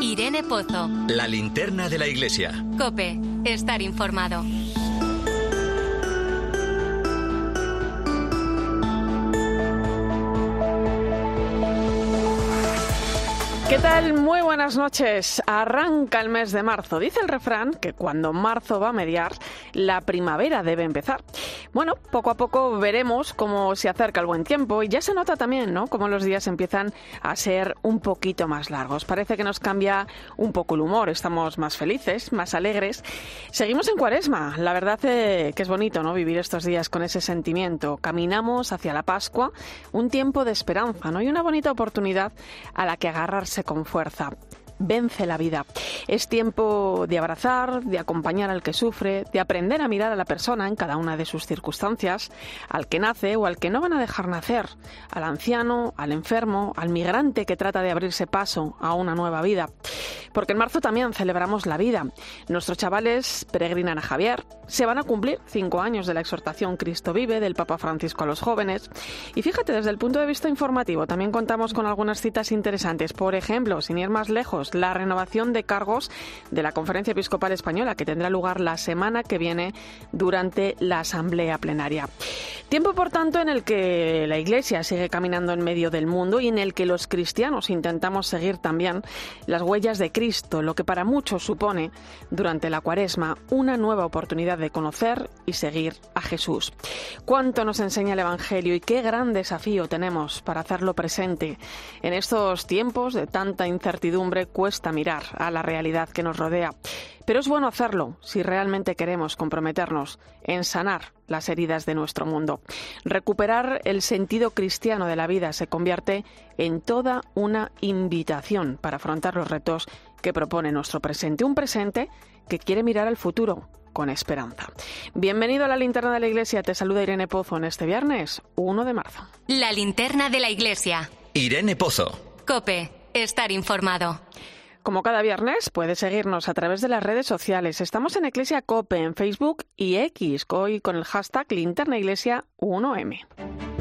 Irene Pozo. La linterna de la iglesia. Cope, estar informado. ¿Qué tal? Muy buenas noches. Arranca el mes de marzo. Dice el refrán que cuando marzo va a mediar, la primavera debe empezar. Bueno, poco a poco veremos cómo se acerca el buen tiempo y ya se nota también, ¿no? Cómo los días empiezan a ser un poquito más largos. Parece que nos cambia un poco el humor. Estamos más felices, más alegres. Seguimos en cuaresma. La verdad eh, que es bonito, ¿no? Vivir estos días con ese sentimiento. Caminamos hacia la Pascua, un tiempo de esperanza, ¿no? Y una bonita oportunidad a la que agarrarse con fuerza vence la vida. Es tiempo de abrazar, de acompañar al que sufre, de aprender a mirar a la persona en cada una de sus circunstancias, al que nace o al que no van a dejar nacer, al anciano, al enfermo, al migrante que trata de abrirse paso a una nueva vida. Porque en marzo también celebramos la vida. Nuestros chavales peregrinan a Javier, se van a cumplir cinco años de la exhortación Cristo vive del Papa Francisco a los jóvenes. Y fíjate, desde el punto de vista informativo, también contamos con algunas citas interesantes. Por ejemplo, sin ir más lejos, la renovación de cargos de la Conferencia Episcopal Española, que tendrá lugar la semana que viene durante la Asamblea Plenaria. Tiempo, por tanto, en el que la Iglesia sigue caminando en medio del mundo y en el que los cristianos intentamos seguir también las huellas de Cristo, lo que para muchos supone, durante la cuaresma, una nueva oportunidad de conocer y seguir a Jesús. ¿Cuánto nos enseña el Evangelio y qué gran desafío tenemos para hacerlo presente en estos tiempos de tanta incertidumbre? Cuesta mirar a la realidad que nos rodea. Pero es bueno hacerlo si realmente queremos comprometernos en sanar las heridas de nuestro mundo. Recuperar el sentido cristiano de la vida se convierte en toda una invitación para afrontar los retos que propone nuestro presente. Un presente que quiere mirar al futuro con esperanza. Bienvenido a la linterna de la iglesia. Te saluda Irene Pozo en este viernes 1 de marzo. La linterna de la iglesia. Irene Pozo. Cope, estar informado. Como cada viernes, puedes seguirnos a través de las redes sociales. Estamos en Iglesia Cope en Facebook y X, hoy con el hashtag Linterna Iglesia 1M.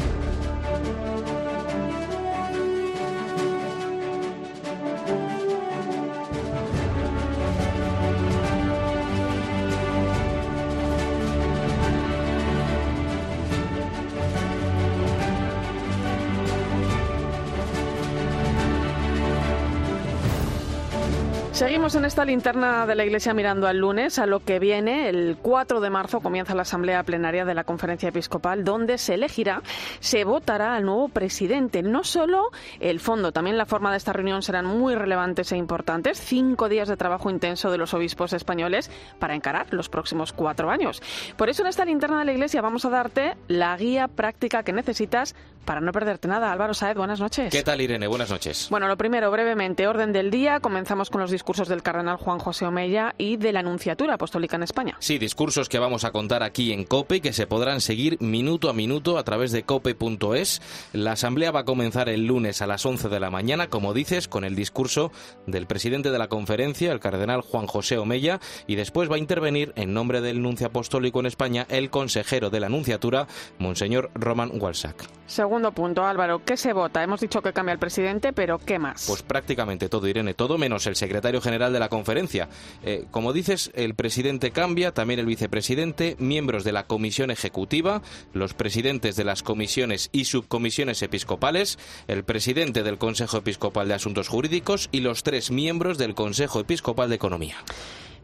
Seguimos en esta linterna de la Iglesia mirando al lunes, a lo que viene. El 4 de marzo comienza la Asamblea Plenaria de la Conferencia Episcopal, donde se elegirá, se votará al nuevo presidente. No solo el fondo, también la forma de esta reunión serán muy relevantes e importantes. Cinco días de trabajo intenso de los obispos españoles para encarar los próximos cuatro años. Por eso en esta linterna de la Iglesia vamos a darte la guía práctica que necesitas para no perderte nada. Álvaro Saez, buenas noches. ¿Qué tal, Irene? Buenas noches. Bueno, lo primero, brevemente, orden del día. Comenzamos con los discursos del cardenal Juan José Omeya y de la Anunciatura Apostólica en España. Sí, discursos que vamos a contar aquí en COPE y que se podrán seguir minuto a minuto a través de cope.es. La asamblea va a comenzar el lunes a las 11 de la mañana, como dices, con el discurso del presidente de la conferencia, el cardenal Juan José Omeya, y después va a intervenir en nombre del nuncio apostólico en España el consejero de la Anunciatura, Monseñor Roman Walsack. Segundo punto, Álvaro, ¿qué se vota? Hemos dicho que cambia el presidente, pero ¿qué más? Pues prácticamente todo, Irene, todo menos el secretario general de la conferencia. Eh, como dices, el presidente cambia, también el vicepresidente, miembros de la comisión ejecutiva, los presidentes de las comisiones y subcomisiones episcopales, el presidente del Consejo Episcopal de Asuntos Jurídicos y los tres miembros del Consejo Episcopal de Economía.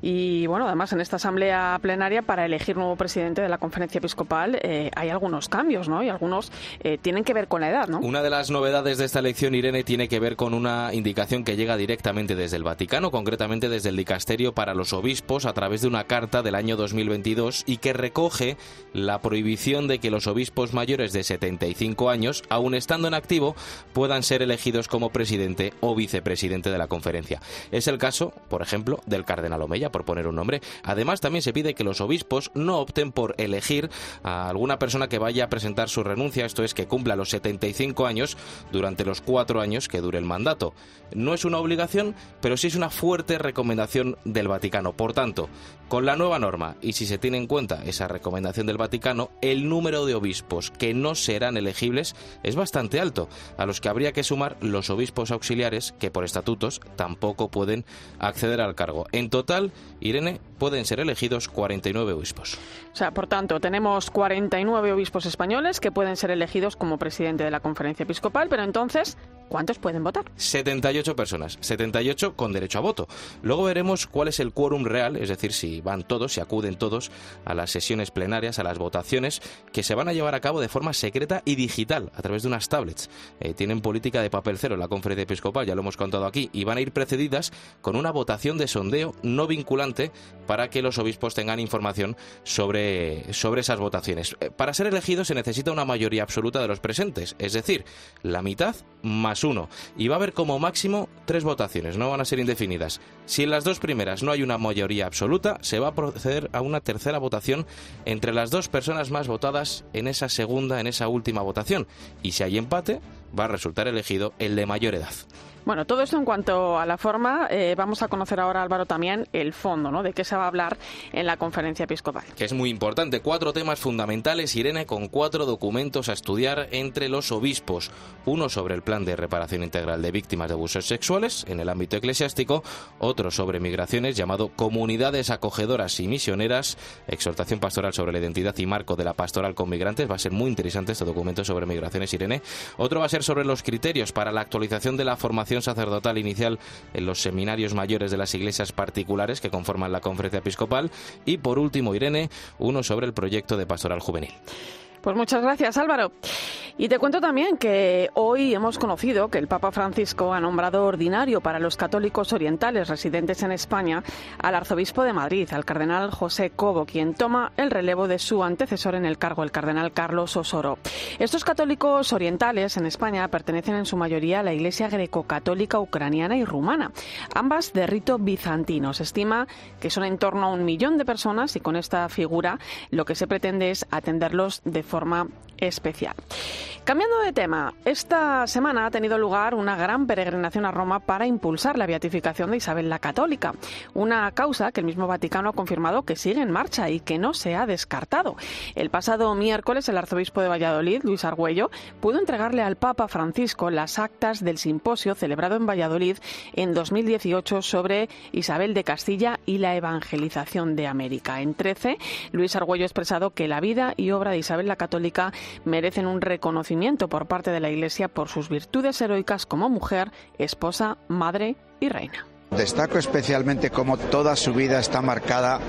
Y bueno, además en esta asamblea plenaria para elegir nuevo presidente de la conferencia episcopal eh, hay algunos cambios, ¿no? Y algunos eh, tienen que ver con la edad, ¿no? Una de las novedades de esta elección, Irene, tiene que ver con una indicación que llega directamente desde el Vaticano, concretamente desde el Dicasterio para los Obispos, a través de una carta del año 2022 y que recoge la prohibición de que los obispos mayores de 75 años, aun estando en activo, puedan ser elegidos como presidente o vicepresidente de la conferencia. Es el caso, por ejemplo, del cardenal Omeya por poner un nombre. Además, también se pide que los obispos no opten por elegir a alguna persona que vaya a presentar su renuncia, esto es, que cumpla los 75 años durante los cuatro años que dure el mandato. No es una obligación, pero sí es una fuerte recomendación del Vaticano. Por tanto, con la nueva norma, y si se tiene en cuenta esa recomendación del Vaticano, el número de obispos que no serán elegibles es bastante alto, a los que habría que sumar los obispos auxiliares que por estatutos tampoco pueden acceder al cargo. En total, Irene, pueden ser elegidos 49 obispos. O sea, por tanto, tenemos 49 obispos españoles que pueden ser elegidos como presidente de la conferencia episcopal, pero entonces, ¿cuántos pueden votar? 78 personas, 78 con derecho a voto. Luego veremos cuál es el quórum real, es decir, si van todos, si acuden todos a las sesiones plenarias, a las votaciones, que se van a llevar a cabo de forma secreta y digital, a través de unas tablets. Eh, tienen política de papel cero la conferencia episcopal, ya lo hemos contado aquí, y van a ir precedidas con una votación de sondeo no vinculante para que los obispos tengan información sobre, sobre esas votaciones. Eh, para ser elegidos se necesita una mayoría absoluta de los presentes, es decir, la mitad más uno. Y va a haber como máximo tres votaciones, no van a ser indefinidas. Si en las dos primeras no hay una mayoría absoluta, se va a proceder a una tercera votación entre las dos personas más votadas en esa segunda, en esa última votación. Y si hay empate, va a resultar elegido el de mayor edad. Bueno, todo esto en cuanto a la forma, eh, vamos a conocer ahora, Álvaro, también el fondo, ¿no? De qué se va a hablar en la conferencia episcopal. Que es muy importante. Cuatro temas fundamentales, Irene, con cuatro documentos a estudiar entre los obispos. Uno sobre el plan de reparación integral de víctimas de abusos sexuales en el ámbito eclesiástico, otro sobre migraciones llamado Comunidades acogedoras y misioneras, exhortación pastoral sobre la identidad y marco de la pastoral con migrantes. Va a ser muy interesante este documento sobre migraciones, Irene. Otro va a ser sobre los criterios para la actualización de la sacerdotal inicial en los seminarios mayores de las iglesias particulares que conforman la conferencia episcopal y por último Irene, uno sobre el proyecto de pastoral juvenil. Pues muchas gracias, Álvaro. Y te cuento también que hoy hemos conocido que el Papa Francisco ha nombrado ordinario para los católicos orientales residentes en España al arzobispo de Madrid, al cardenal José Cobo, quien toma el relevo de su antecesor en el cargo, el cardenal Carlos Osoro. Estos católicos orientales en España pertenecen en su mayoría a la Iglesia greco-católica ucraniana y rumana, ambas de rito bizantino. Se estima que son en torno a un millón de personas y con esta figura lo que se pretende es atenderlos de forma especial. Cambiando de tema, esta semana ha tenido lugar una gran peregrinación a Roma para impulsar la beatificación de Isabel la Católica, una causa que el mismo Vaticano ha confirmado que sigue en marcha y que no se ha descartado. El pasado miércoles el arzobispo de Valladolid, Luis Argüello, pudo entregarle al Papa Francisco las actas del simposio celebrado en Valladolid en 2018 sobre Isabel de Castilla y la evangelización de América. En 13, Luis Argüello ha expresado que la vida y obra de Isabel la Católica merecen un reconocimiento por parte de la Iglesia por sus virtudes heroicas como mujer, esposa, madre y reina. Destaco especialmente cómo toda su vida está marcada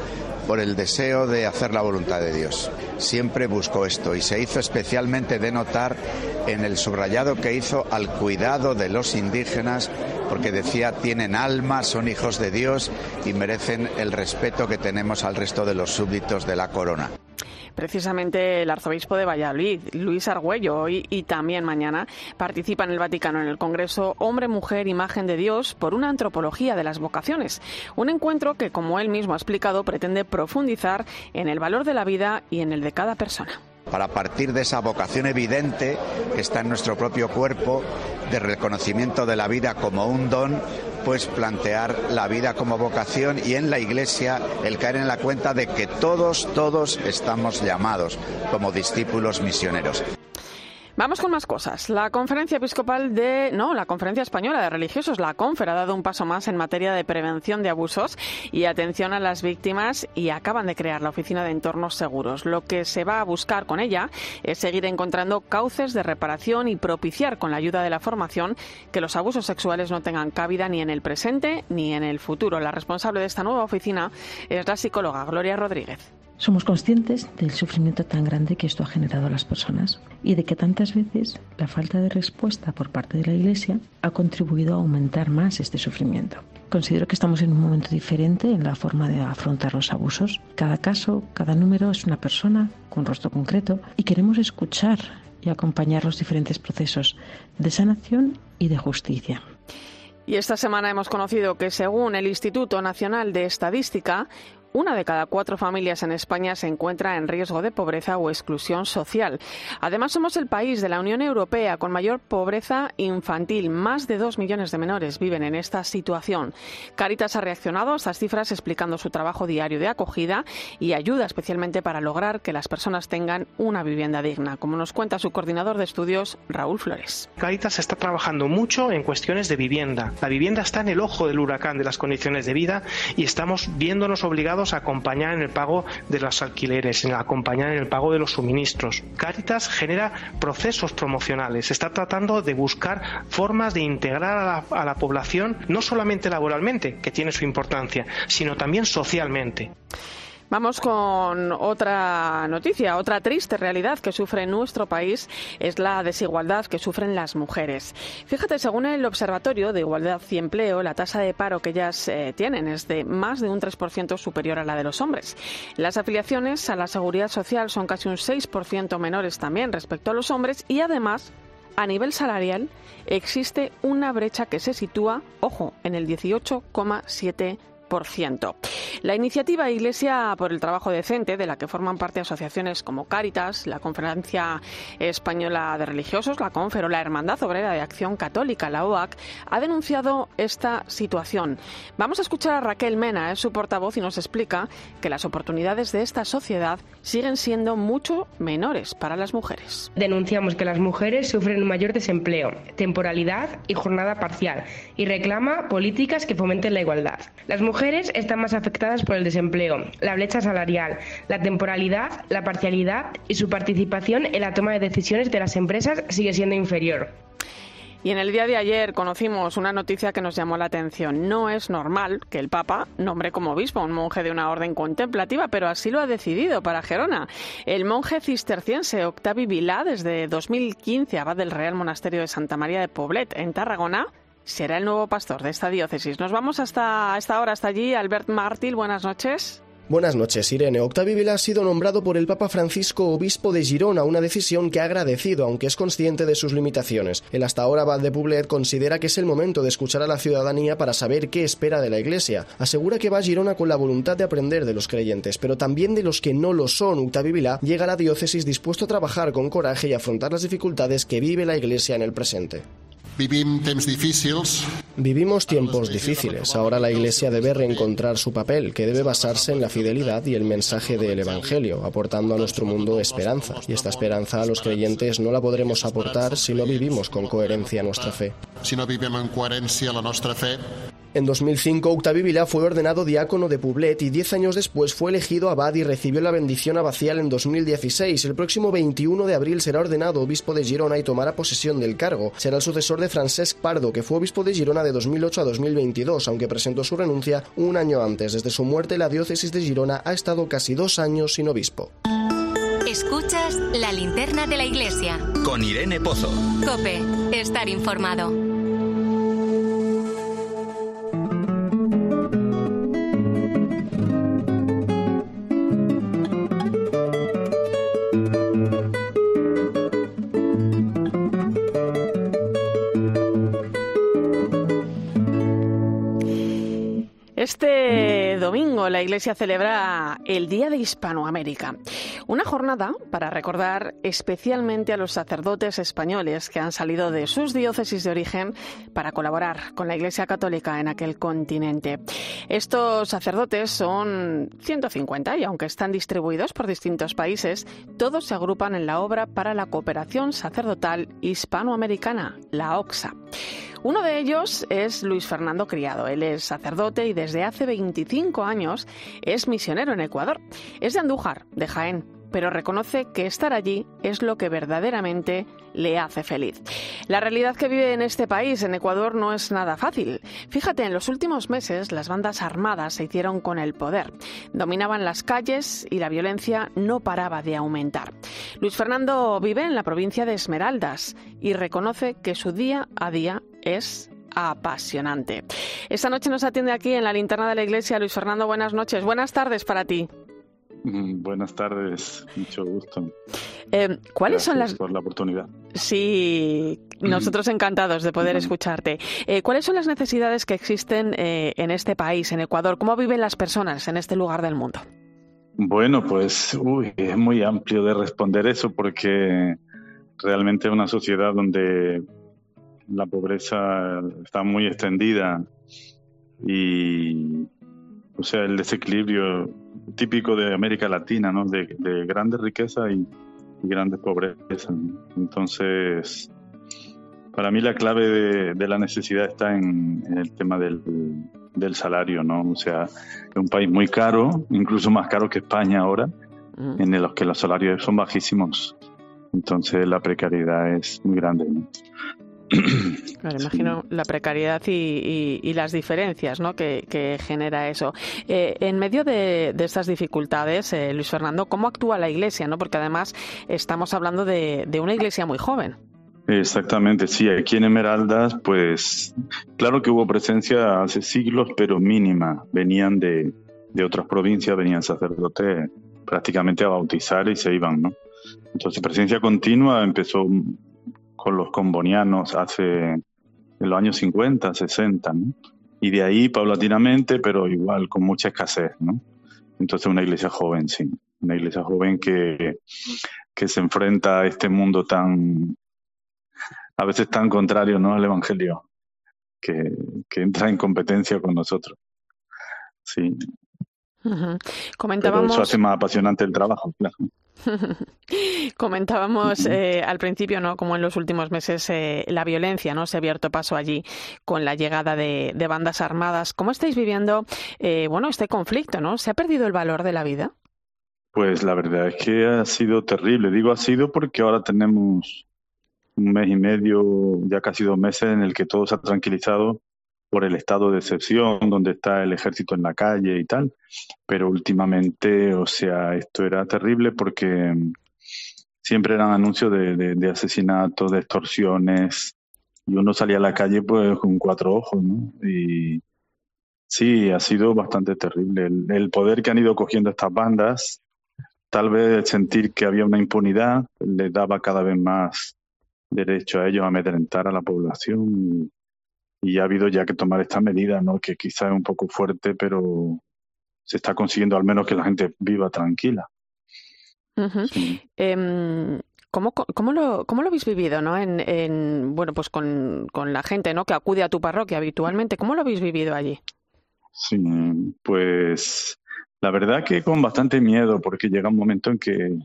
por el deseo de hacer la voluntad de Dios. Siempre buscó esto y se hizo especialmente de notar en el subrayado que hizo al cuidado de los indígenas, porque decía, tienen alma, son hijos de Dios y merecen el respeto que tenemos al resto de los súbditos de la corona precisamente el arzobispo de Valladolid, Luis Argüello, hoy y también mañana participa en el Vaticano en el Congreso Hombre, Mujer, Imagen de Dios por una antropología de las vocaciones. Un encuentro que, como él mismo ha explicado, pretende profundizar en el valor de la vida y en el de cada persona para partir de esa vocación evidente que está en nuestro propio cuerpo, de reconocimiento de la vida como un don, pues plantear la vida como vocación y en la Iglesia el caer en la cuenta de que todos, todos estamos llamados como discípulos misioneros. Vamos con más cosas. La conferencia episcopal de, no, la conferencia española de religiosos, la CONFER, ha dado un paso más en materia de prevención de abusos y atención a las víctimas y acaban de crear la oficina de entornos seguros. Lo que se va a buscar con ella es seguir encontrando cauces de reparación y propiciar con la ayuda de la formación que los abusos sexuales no tengan cabida ni en el presente ni en el futuro. La responsable de esta nueva oficina es la psicóloga Gloria Rodríguez. Somos conscientes del sufrimiento tan grande que esto ha generado a las personas y de que tantas veces la falta de respuesta por parte de la Iglesia ha contribuido a aumentar más este sufrimiento. Considero que estamos en un momento diferente en la forma de afrontar los abusos. Cada caso, cada número es una persona con rostro concreto y queremos escuchar y acompañar los diferentes procesos de sanación y de justicia. Y esta semana hemos conocido que según el Instituto Nacional de Estadística, una de cada cuatro familias en España se encuentra en riesgo de pobreza o exclusión social. Además, somos el país de la Unión Europea con mayor pobreza infantil. Más de dos millones de menores viven en esta situación. Caritas ha reaccionado a estas cifras explicando su trabajo diario de acogida y ayuda especialmente para lograr que las personas tengan una vivienda digna, como nos cuenta su coordinador de estudios, Raúl Flores. Caritas está trabajando mucho en cuestiones de vivienda. La vivienda está en el ojo del huracán de las condiciones de vida y estamos viéndonos obligados acompañar en el pago de los alquileres, en acompañar en el pago de los suministros. Caritas genera procesos promocionales, está tratando de buscar formas de integrar a la población, no solamente laboralmente, que tiene su importancia, sino también socialmente. Vamos con otra noticia, otra triste realidad que sufre nuestro país es la desigualdad que sufren las mujeres. Fíjate, según el Observatorio de Igualdad y Empleo, la tasa de paro que ellas eh, tienen es de más de un 3% superior a la de los hombres. Las afiliaciones a la seguridad social son casi un 6% menores también respecto a los hombres y además a nivel salarial existe una brecha que se sitúa, ojo, en el 18,7%. La iniciativa Iglesia por el Trabajo Decente, de la que forman parte asociaciones como Cáritas, la Conferencia Española de Religiosos, la Confer o la Hermandad Obrera de Acción Católica, la OAC, ha denunciado esta situación. Vamos a escuchar a Raquel Mena, es su portavoz, y nos explica que las oportunidades de esta sociedad siguen siendo mucho menores para las mujeres. Denunciamos que las mujeres sufren un mayor desempleo, temporalidad y jornada parcial, y reclama políticas que fomenten la igualdad. Las están más afectadas por el desempleo, la brecha salarial, la temporalidad, la parcialidad y su participación en la toma de decisiones de las empresas sigue siendo inferior. Y en el día de ayer conocimos una noticia que nos llamó la atención. No es normal que el Papa nombre como obispo a un monje de una orden contemplativa, pero así lo ha decidido para Gerona. El monje cisterciense Octavi Vilá, desde 2015 abad del Real Monasterio de Santa María de Poblet, en Tarragona, será el nuevo pastor de esta diócesis. Nos vamos hasta esta hora, hasta allí. Albert Martil, buenas noches. Buenas noches, Irene. Octavio Vila ha sido nombrado por el Papa Francisco obispo de Girona, una decisión que ha agradecido, aunque es consciente de sus limitaciones. El hasta ahora abad de Poblet considera que es el momento de escuchar a la ciudadanía para saber qué espera de la Iglesia. Asegura que va a Girona con la voluntad de aprender de los creyentes, pero también de los que no lo son. Octavio Vila llega a la diócesis dispuesto a trabajar con coraje y afrontar las dificultades que vive la Iglesia en el presente. Vivimos tiempos difíciles. Ahora la Iglesia debe reencontrar su papel, que debe basarse en la fidelidad y el mensaje del Evangelio, aportando a nuestro mundo esperanza. Y esta esperanza a los creyentes no la podremos aportar si no vivimos con coherencia nuestra fe. Si no vivimos en coherencia la nuestra fe, en 2005, Octavio Vilá fue ordenado diácono de Poblet y diez años después fue elegido abad y recibió la bendición abacial en 2016. El próximo 21 de abril será ordenado obispo de Girona y tomará posesión del cargo. Será el sucesor de Francesc Pardo, que fue obispo de Girona de 2008 a 2022, aunque presentó su renuncia un año antes. Desde su muerte, la diócesis de Girona ha estado casi dos años sin obispo. Escuchas la linterna de la iglesia. Con Irene Pozo. Cope, estar informado. La Iglesia celebra el Día de Hispanoamérica, una jornada para recordar especialmente a los sacerdotes españoles que han salido de sus diócesis de origen para colaborar con la Iglesia Católica en aquel continente. Estos sacerdotes son 150 y aunque están distribuidos por distintos países, todos se agrupan en la obra para la cooperación sacerdotal hispanoamericana, la OXA. Uno de ellos es Luis Fernando Criado. Él es sacerdote y desde hace 25 años es misionero en Ecuador. Es de Andújar, de Jaén, pero reconoce que estar allí es lo que verdaderamente le hace feliz. La realidad que vive en este país, en Ecuador, no es nada fácil. Fíjate, en los últimos meses las bandas armadas se hicieron con el poder. Dominaban las calles y la violencia no paraba de aumentar. Luis Fernando vive en la provincia de Esmeraldas y reconoce que su día a día es apasionante. Esta noche nos atiende aquí en la linterna de la iglesia Luis Fernando. Buenas noches, buenas tardes para ti. Mm, buenas tardes, mucho gusto. Eh, ¿Cuáles son las...? por la oportunidad. Sí, nosotros encantados de poder escucharte. Eh, ¿Cuáles son las necesidades que existen eh, en este país, en Ecuador? ¿Cómo viven las personas en este lugar del mundo? Bueno, pues uy, es muy amplio de responder eso porque realmente es una sociedad donde la pobreza está muy extendida y, o sea, el desequilibrio típico de América Latina, ¿no? De, grandes riquezas y, grandes pobrezas. Entonces, para mí la clave de, la necesidad está en, el tema del, del, salario, ¿no? O sea, es un país muy caro, incluso más caro que España ahora, mm. en los que los salarios son bajísimos. Entonces la precariedad es muy grande. ¿no? Claro, imagino la precariedad y, las diferencias ¿no? que, genera eso. Eh, en medio de, estas dificultades, eh, Luis Fernando, ¿cómo actúa la Iglesia? ¿no? Porque además estamos hablando de, una Iglesia muy joven. Exactamente, sí. Aquí en Esmeraldas, pues claro que hubo presencia hace siglos, pero mínima. Venían de, de otras provincias, venían sacerdotes prácticamente a bautizar y se iban, ¿no? Entonces, presencia continua empezó con los combonianos hace en los años 50, 60, ¿no? Y de ahí paulatinamente, pero igual con mucha escasez, ¿no? Entonces una iglesia joven, sí, una iglesia joven que, que se enfrenta a este mundo tan, a veces tan contrario, ¿no? Al Evangelio, que, que entra en competencia con nosotros. Sí. Comentábamos... eso hace más apasionante el trabajo, claro. Comentábamos eh, al principio, ¿no? Como en los últimos meses eh, la violencia, ¿no? Se ha abierto paso allí con la llegada de, bandas armadas. ¿Cómo estáis viviendo, eh, bueno, este conflicto, ¿no? ¿Se ha perdido el valor de la vida? Pues la verdad es que ha sido terrible. Digo ha sido porque ahora tenemos un mes y medio, ya casi dos meses, en el que todo se ha tranquilizado por el estado de excepción, donde está el ejército en la calle y tal. Pero últimamente, o sea, esto era terrible porque mm, siempre eran anuncios de, asesinatos, de extorsiones, y uno salía a la calle pues con cuatro ojos, ¿no? Y sí, ha sido bastante terrible. El, poder que han ido cogiendo estas bandas, tal vez sentir que había una impunidad, les daba cada vez más derecho a ellos a amedrentar a la población y ha habido ya que tomar esta medida, ¿no? que quizá es un poco fuerte, pero se está consiguiendo al menos que la gente viva tranquila. Em, ¿Cómo, cómo, lo, ¿Cómo lo habéis vivido, no? En, en, bueno, pues con, con, la gente, ¿no? Que acude a tu parroquia habitualmente. ¿Cómo lo habéis vivido allí? Sí, pues la verdad que con bastante miedo, porque llega un momento en que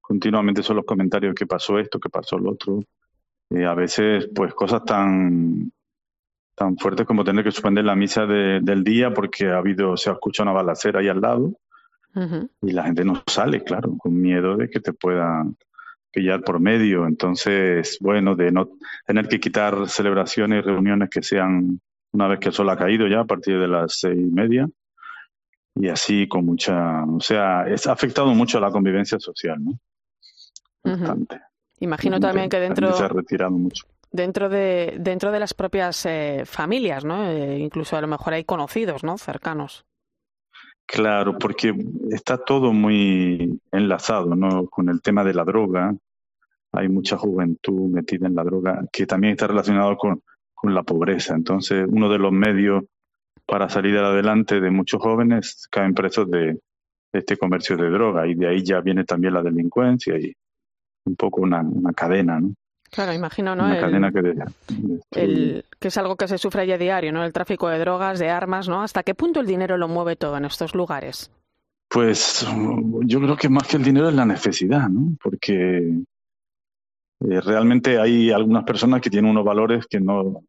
continuamente son los comentarios que pasó esto, que pasó lo otro. y a veces, pues cosas tan tan fuertes como tener que suspender la misa del día porque ha habido, se ha escuchado una balacera ahí al lado y la gente no sale, claro, con miedo de que te puedan pillar por medio. Entonces, bueno, de no tener que quitar celebraciones y reuniones que sean una vez que el sol ha caído ya a partir de las seis y media y así con mucha, o sea, es, ha afectado mucho a la convivencia social, ¿no? Bastante. Imagino también que dentro se ha retirado mucho dentro de dentro de las propias eh, familias, ¿no? Eh, incluso a lo mejor hay conocidos, ¿no? Cercanos. Claro, porque está todo muy enlazado, ¿no? Con el tema de la droga. Hay mucha juventud metida en la droga que también está relacionado con, con la pobreza. Entonces, uno de los medios para salir adelante de muchos jóvenes caen presos de este comercio de droga y de ahí ya viene también la delincuencia y un poco una, una cadena, ¿no? Claro, imagino, ¿no? el, que, es algo que se sufre ya diario, ¿no? El tráfico de drogas, de armas, ¿no? ¿Hasta qué punto el dinero lo mueve todo en estos lugares? Pues yo creo que más que el dinero es la necesidad, ¿no? Porque eh, realmente hay algunas personas que tienen unos valores que no,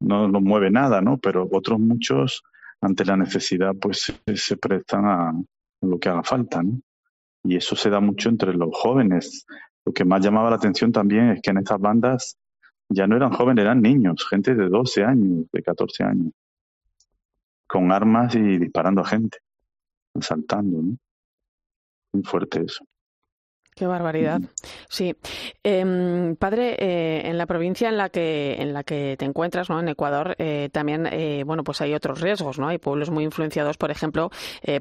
no los mueve nada, ¿no? Pero otros muchos, ante la necesidad, pues se, prestan a lo que haga falta, ¿no? Y eso se da mucho entre los jóvenes. Lo que más llamaba la atención también es que en estas bandas ya no eran jóvenes, eran niños, gente de 12 años, de 14 años, con armas y disparando a gente, asaltando, ¿no? Muy fuerte eso. Qué barbaridad. Sí. Em, padre, eh, en la provincia en la que en la que te encuentras, ¿no? En Ecuador, eh, también, eh, bueno, pues hay otros riesgos, ¿no? Hay pueblos muy influenciados, por ejemplo,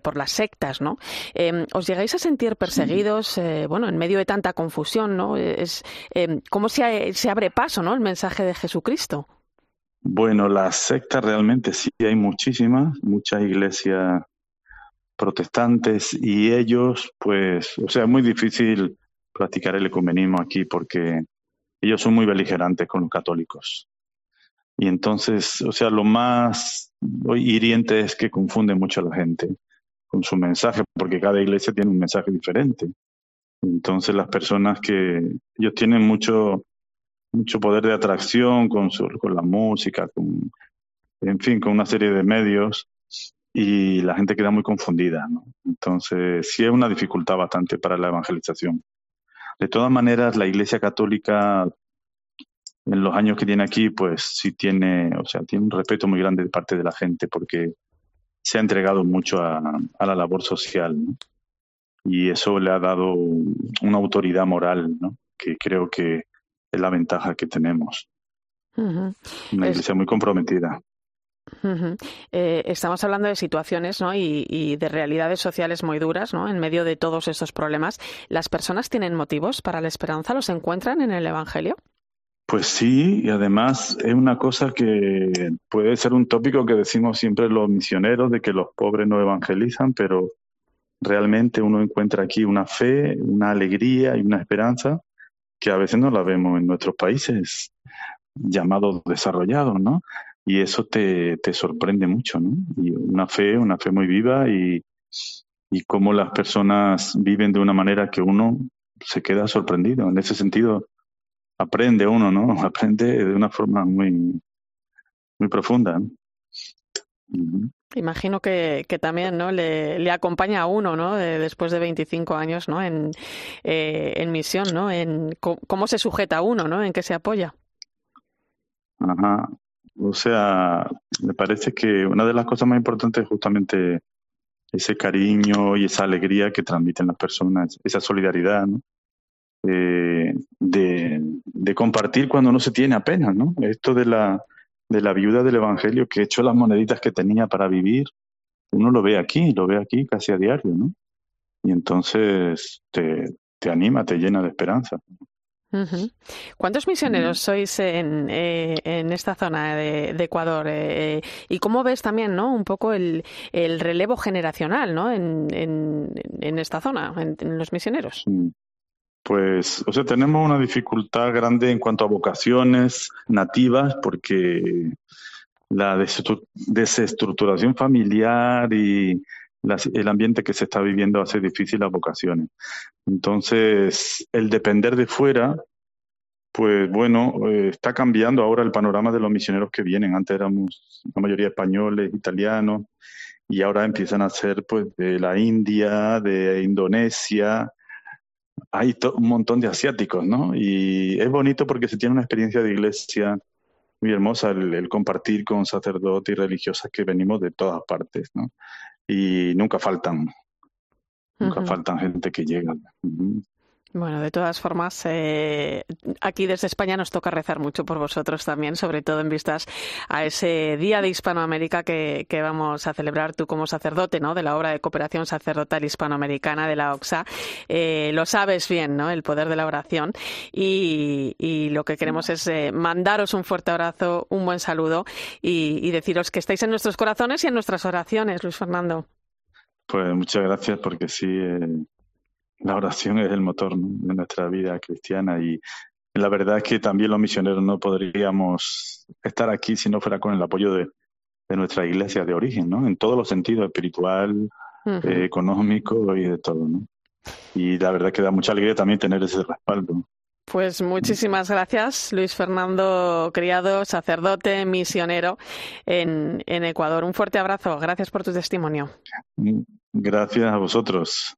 por las sectas, ¿no? Em, ¿Os llegáis a sentir perseguidos, bueno, en medio de tanta confusión, ¿no? Es em, cómo se, se abre paso, ¿no? El mensaje de Jesucristo. Bueno, las sectas realmente sí hay muchísimas, muchas iglesias protestantes y ellos, pues, o sea, es muy difícil practicar el ecumenismo aquí porque ellos son muy beligerantes con los católicos. Y entonces, o sea, lo más hiriente es que confunde mucho a la gente con su mensaje, porque cada iglesia tiene un mensaje diferente. Entonces, las personas que ellos tienen mucho mucho poder de atracción con, su, con la música, con, en fin, con una serie de medios y la gente queda muy confundida. ¿no? Entonces, sí es una dificultad bastante para la evangelización. De todas maneras, la Iglesia Católica, en los años que tiene aquí, pues sí tiene, o sea, tiene un respeto muy grande de parte de la gente porque se ha entregado mucho a, a la labor social. ¿no? Y eso le ha dado una autoridad moral, ¿no? que creo que es la ventaja que tenemos. Una iglesia muy comprometida. Eh, estamos hablando de situaciones ¿no? y, de realidades sociales muy duras ¿no? en medio de todos estos problemas. ¿Las personas tienen motivos para la esperanza? ¿Los encuentran en el Evangelio? Pues sí, y además es una cosa que puede ser un tópico que decimos siempre los misioneros, de que los pobres no evangelizan, pero realmente uno encuentra aquí una fe, una alegría y una esperanza que a veces no la vemos en nuestros países llamados desarrollados, ¿no? Y eso te, te sorprende mucho, ¿no? Y una fe, una fe muy viva y, y cómo las personas viven de una manera que uno se queda sorprendido. En ese sentido, aprende uno, ¿no? Aprende de una forma muy, muy profunda. Imagino que, que, también ¿no? le, le, acompaña a uno ¿no? después de 25 años ¿no? en, eh, en misión, ¿no? en cómo se sujeta a uno, ¿no? en qué se apoya. Ajá. O sea, me parece que una de las cosas más importantes es justamente ese cariño y esa alegría que transmiten las personas, esa solidaridad, ¿no? Eh, de, de, compartir cuando no se tiene apenas, ¿no? Esto de la, de la viuda del Evangelio que echó las moneditas que tenía para vivir, uno lo ve aquí, lo ve aquí casi a diario, ¿no? Y entonces te, te anima, te llena de esperanza. ¿Cuántos misioneros sois en, eh, en esta zona de, Ecuador? Eh, y cómo ves también, ¿no? Un poco el, el relevo generacional, ¿no? En, en, esta zona, en, los misioneros. Pues, o sea, tenemos una dificultad grande en cuanto a vocaciones nativas, porque la desestructuración familiar y el ambiente que se está viviendo hace difícil las vocaciones. Entonces, el depender de fuera, pues bueno, eh, está cambiando ahora el panorama de los misioneros que vienen. Antes éramos la mayoría españoles, italianos, y ahora empiezan a ser pues de la India, de Indonesia. Hay un montón de asiáticos, ¿no? Y es bonito porque se tiene una experiencia de iglesia muy hermosa el compartir con sacerdotes y religiosas que venimos de todas partes, ¿no? Y nunca faltan, nunca faltan gente que llega. Bueno, de todas formas, eh, aquí desde España nos toca rezar mucho por vosotros también, sobre todo en vistas a ese Día de Hispanoamérica que, que vamos a celebrar tú como sacerdote, ¿no? De la obra de cooperación sacerdotal hispanoamericana de la OXA. Eh, lo sabes bien, ¿no? El poder de la oración. Y, y lo que queremos es eh, mandaros un fuerte abrazo, un buen saludo y, y deciros que estáis en nuestros corazones y en nuestras oraciones, Luis Fernando. Pues muchas gracias porque sí la oración es el motor de nuestra vida cristiana y la verdad es que también los misioneros no podríamos estar aquí si no fuera con el apoyo de, nuestra iglesia de origen, ¿no? En todos los sentidos, espiritual, eh, económico y de todo, ¿no? Y la verdad es que da mucha alegría también tener ese respaldo. Pues muchísimas gracias, Luis Fernando Criado, sacerdote, misionero en, en Ecuador. Un fuerte abrazo. Gracias por tu testimonio. Gracias a vosotros.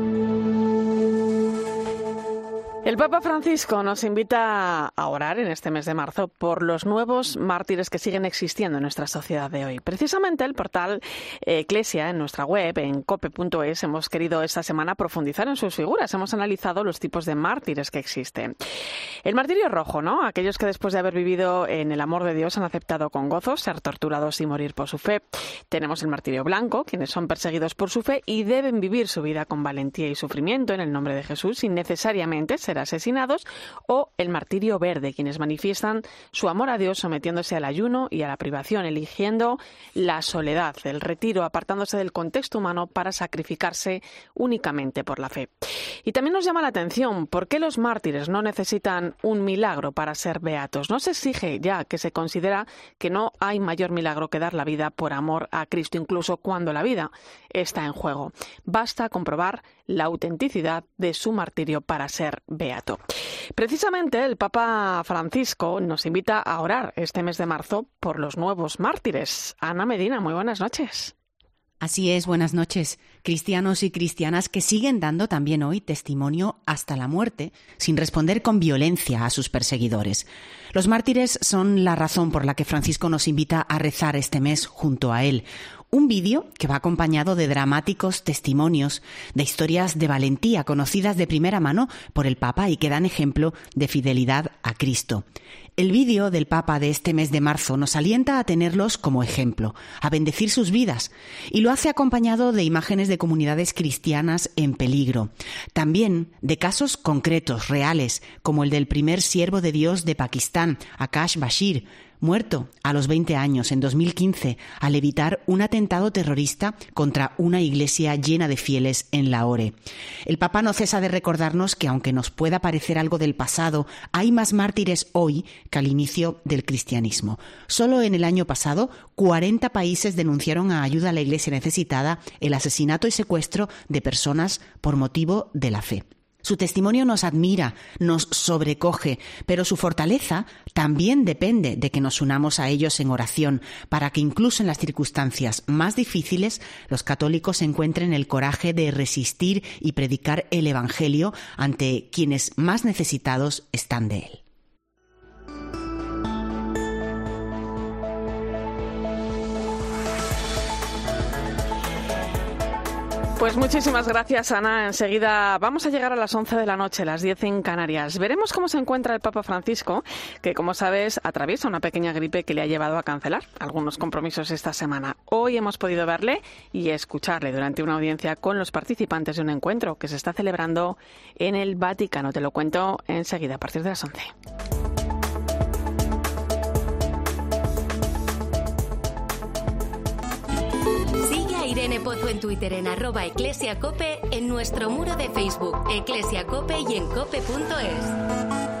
El Papa Francisco nos invita a orar en este mes de marzo por los nuevos mártires que siguen existiendo en nuestra sociedad de hoy. Precisamente el portal Eclesia en nuestra web, en cope.es, hemos querido esta semana profundizar en sus figuras. Hemos analizado los tipos de mártires que existen. El martirio rojo, ¿no? Aquellos que después de haber vivido en el amor de Dios han aceptado con gozo ser torturados y morir por su fe. Tenemos el martirio blanco, quienes son perseguidos por su fe y deben vivir su vida con valentía y sufrimiento en el nombre de Jesús sin necesariamente ser asesinados, o el martirio verde, quienes manifiestan su amor a Dios sometiéndose al ayuno y a la privación, eligiendo la soledad, el retiro, apartándose del contexto humano para sacrificarse únicamente por la fe. Y también nos llama la atención por qué los mártires no necesitan un milagro para ser beatos. No se exige ya que se considera que no hay mayor milagro que dar la vida por amor a Cristo, incluso cuando la vida está en juego. Basta comprobar la autenticidad de su martirio para ser. Precisamente el Papa Francisco nos invita a orar este mes de marzo por los nuevos mártires. Ana Medina, muy buenas noches. Así es, buenas noches. Cristianos y cristianas que siguen dando también hoy testimonio hasta la muerte, sin responder con violencia a sus perseguidores. Los mártires son la razón por la que Francisco nos invita a rezar este mes junto a él. Un vídeo que va acompañado de dramáticos testimonios, de historias de valentía conocidas de primera mano por el Papa y que dan ejemplo de fidelidad a Cristo. El vídeo del Papa de este mes de marzo nos alienta a tenerlos como ejemplo, a bendecir sus vidas, y lo hace acompañado de imágenes de comunidades cristianas en peligro, también de casos concretos, reales, como el del primer siervo de Dios de Pakistán, Akash Bashir, muerto a los 20 años en 2015 al evitar un atentado terrorista contra una iglesia llena de fieles en Lahore. El Papa no cesa de recordarnos que aunque nos pueda parecer algo del pasado, hay más mártires hoy que al inicio del cristianismo. Solo en el año pasado, 40 países denunciaron a ayuda a la iglesia necesitada el asesinato y secuestro de personas por motivo de la fe. Su testimonio nos admira, nos sobrecoge, pero su fortaleza también depende de que nos unamos a ellos en oración, para que incluso en las circunstancias más difíciles los católicos encuentren el coraje de resistir y predicar el Evangelio ante quienes más necesitados están de él. Pues muchísimas gracias, Ana. Enseguida vamos a llegar a las 11 de la noche, las 10 en Canarias. Veremos cómo se encuentra el Papa Francisco, que como sabes atraviesa una pequeña gripe que le ha llevado a cancelar algunos compromisos esta semana. Hoy hemos podido verle y escucharle durante una audiencia con los participantes de un encuentro que se está celebrando en el Vaticano. Te lo cuento enseguida, a partir de las 11. Irene Pozo en Twitter en arroba eclesiacope, en nuestro muro de Facebook, eclesiacope y en cope.es.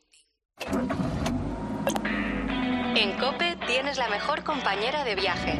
En Cope tienes la mejor compañera de viaje.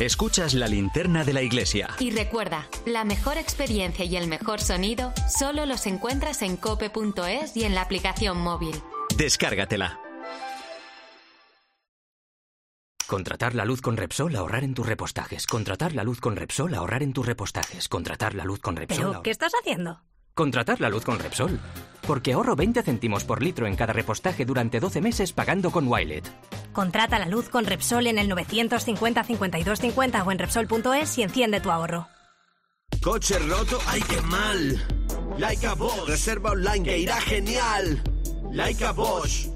Escuchas la linterna de la iglesia. Y recuerda, la mejor experiencia y el mejor sonido solo los encuentras en cope.es y en la aplicación móvil. Descárgatela. Contratar la luz con Repsol, ahorrar en tus repostajes. Contratar la luz con Repsol, ahorrar en tus repostajes. Contratar la luz con Repsol. ¿Pero qué estás haciendo? Contratar la luz con Repsol. Porque ahorro 20 céntimos por litro en cada repostaje durante 12 meses pagando con Wilet. Contrata la luz con Repsol en el 950 52 50 o en Repsol.es y enciende tu ahorro. Coche roto, ¡ay qué mal! Laika Bosch, reserva online que irá genial. Laika Bosch.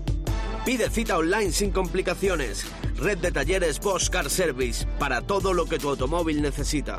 Pide cita online sin complicaciones. Red de talleres Bosch Car Service para todo lo que tu automóvil necesita.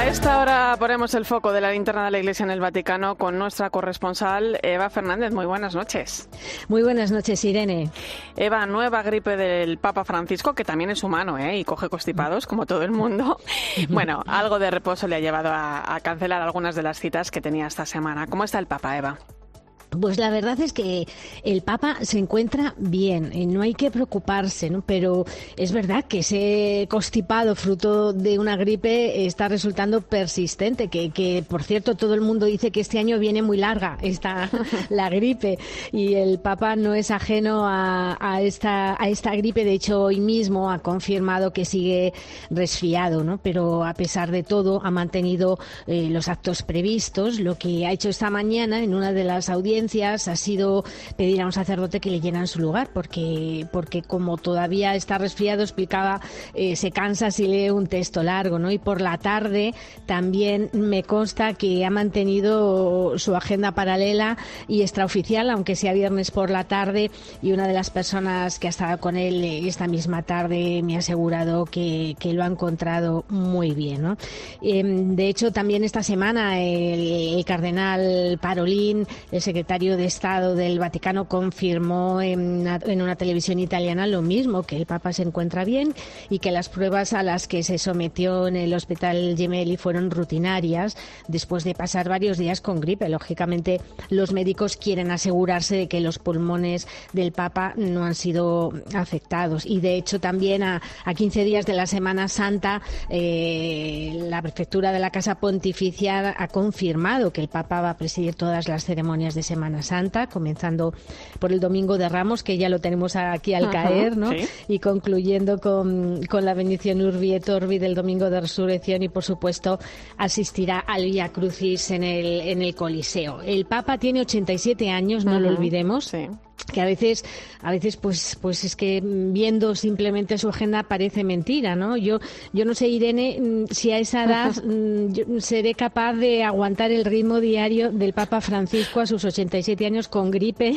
A esta hora ponemos el foco de la linterna de la Iglesia en el Vaticano con nuestra corresponsal Eva Fernández. Muy buenas noches. Muy buenas noches, Irene. Eva, nueva gripe del Papa Francisco, que también es humano ¿eh? y coge constipados, como todo el mundo. Bueno, algo de reposo le ha llevado a, a cancelar algunas de las citas que tenía esta semana. ¿Cómo está el Papa, Eva? Pues la verdad es que el Papa se encuentra bien, y no hay que preocuparse, ¿no? pero es verdad que ese constipado fruto de una gripe está resultando persistente, que, que por cierto todo el mundo dice que este año viene muy larga esta, la gripe y el Papa no es ajeno a, a, esta, a esta gripe, de hecho hoy mismo ha confirmado que sigue resfriado, ¿no? pero a pesar de todo ha mantenido eh, los actos previstos, lo que ha hecho esta mañana en una de las audiencias ha sido pedir a un sacerdote que le llenan su lugar, porque, porque como todavía está resfriado, explicaba, eh, se cansa si lee un texto largo, ¿no? Y por la tarde también me consta que ha mantenido su agenda paralela y extraoficial, aunque sea viernes por la tarde, y una de las personas que ha estado con él esta misma tarde me ha asegurado que, que lo ha encontrado muy bien, ¿no? Eh, de hecho, también esta semana el, el cardenal Parolín, el secretario secretario de Estado del Vaticano confirmó en una, en una, televisión italiana lo mismo, que el Papa se encuentra bien y que las pruebas a las que se sometió en el Hospital Gemelli fueron rutinarias después de pasar varios días con gripe. Lógicamente, los médicos quieren asegurarse de que los pulmones del Papa no han sido afectados. Y de hecho, también a, a 15 días de la Semana Santa, eh, la prefectura de la Casa Pontificia ha confirmado que el Papa va a presidir todas las ceremonias de Semana Santa, comenzando por el Domingo de Ramos, que ya lo tenemos aquí al Ajá, caer, ¿no? ¿sí? Y concluyendo con, con, la bendición Urbi et Orbi del Domingo de Resurrección y, por supuesto, asistirá al Via Crucis en el, en el Coliseo. El Papa tiene 87 años, no Ajá, lo olvidemos. Sí que a veces a veces pues pues es que viendo simplemente su agenda parece mentira no yo yo no sé Irene mm, si a esa edad mm, seré capaz de aguantar el ritmo diario del Papa Francisco a sus 87 años con gripe.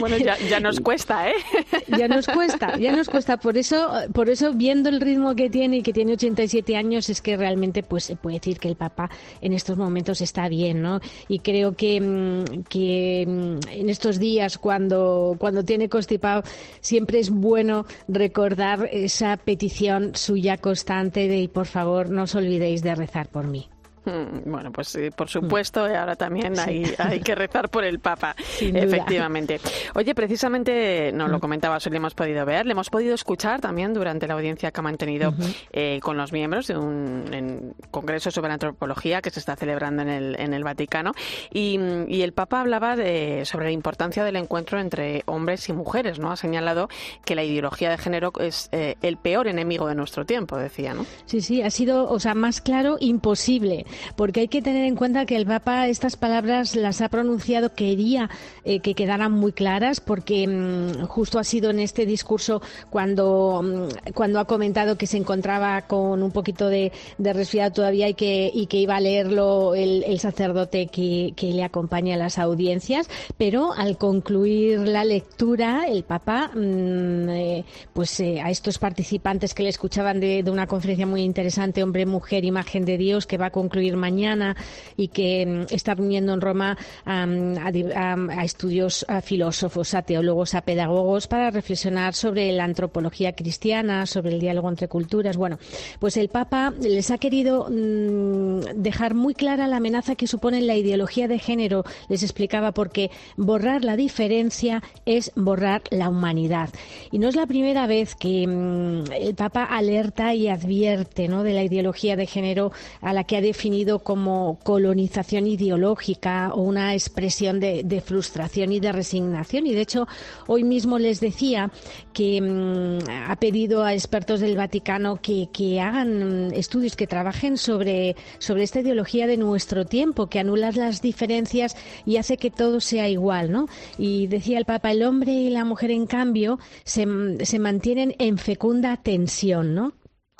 Bueno ya, ya nos cuesta eh ya nos cuesta ya nos cuesta. Por eso por eso viendo el ritmo que tiene y que tiene 87 años es que realmente pues se puede decir que el Papa en estos momentos está bien no y creo que mm, que en estos días cuando cuando tiene constipado, siempre es bueno recordar esa petición suya constante de, por favor, no os olvidéis de rezar por mí. Hmm, bueno, pues por supuesto, y ahora también hay, sí. hay que rezar por el Papa, efectivamente. Oye, precisamente, nos lo comentabas, hoy le hemos podido ver, le hemos podido escuchar también durante la audiencia que ha mantenido uh -huh. eh, con los miembros de un congreso sobre antropología que se está celebrando en el, en el Vaticano. Y, y, el Papa hablaba de, sobre la importancia del encuentro entre hombres y mujeres, ¿no? Ha señalado que la ideología de género es eh, el peor enemigo de nuestro tiempo, decía, ¿no? Sí, sí, ha sido, o sea, más claro, imposible porque hay que tener en cuenta que el Papa estas palabras las ha pronunciado, quería eh, que quedaran muy claras, porque mm, justo ha sido en este discurso cuando, mm, cuando ha comentado que se encontraba con un poquito de, resfriado todavía y que, y que iba a leerlo el, sacerdote que, le acompaña a las audiencias, pero al concluir la lectura, el Papa, mm, eh, pues eh, a estos participantes que le escuchaban de, una conferencia muy interesante, Hombre, Mujer, Imagen de Dios, que va a concluir mañana y que mm, está reuniendo en Roma a, estudios a filósofos, a teólogos, a pedagogos para reflexionar sobre la antropología cristiana, sobre el diálogo entre culturas. Bueno, pues el Papa les ha querido mm, dejar muy clara la amenaza que supone la ideología de género. Les explicaba porque borrar la diferencia es borrar la humanidad. Y no es la primera vez que mm, el Papa alerta y advierte de la ideología de género a la que ha definido como colonización ideológica o una expresión de, frustración y de resignación. Y de hecho, hoy mismo les decía que mm, ha pedido a expertos del Vaticano que, hagan mm, estudios, que trabajen sobre, sobre esta ideología de nuestro tiempo, que anula las diferencias y hace que todo sea igual, ¿no? Y decía el Papa, el hombre y la mujer, en cambio, se, se mantienen en fecunda tensión, ¿no?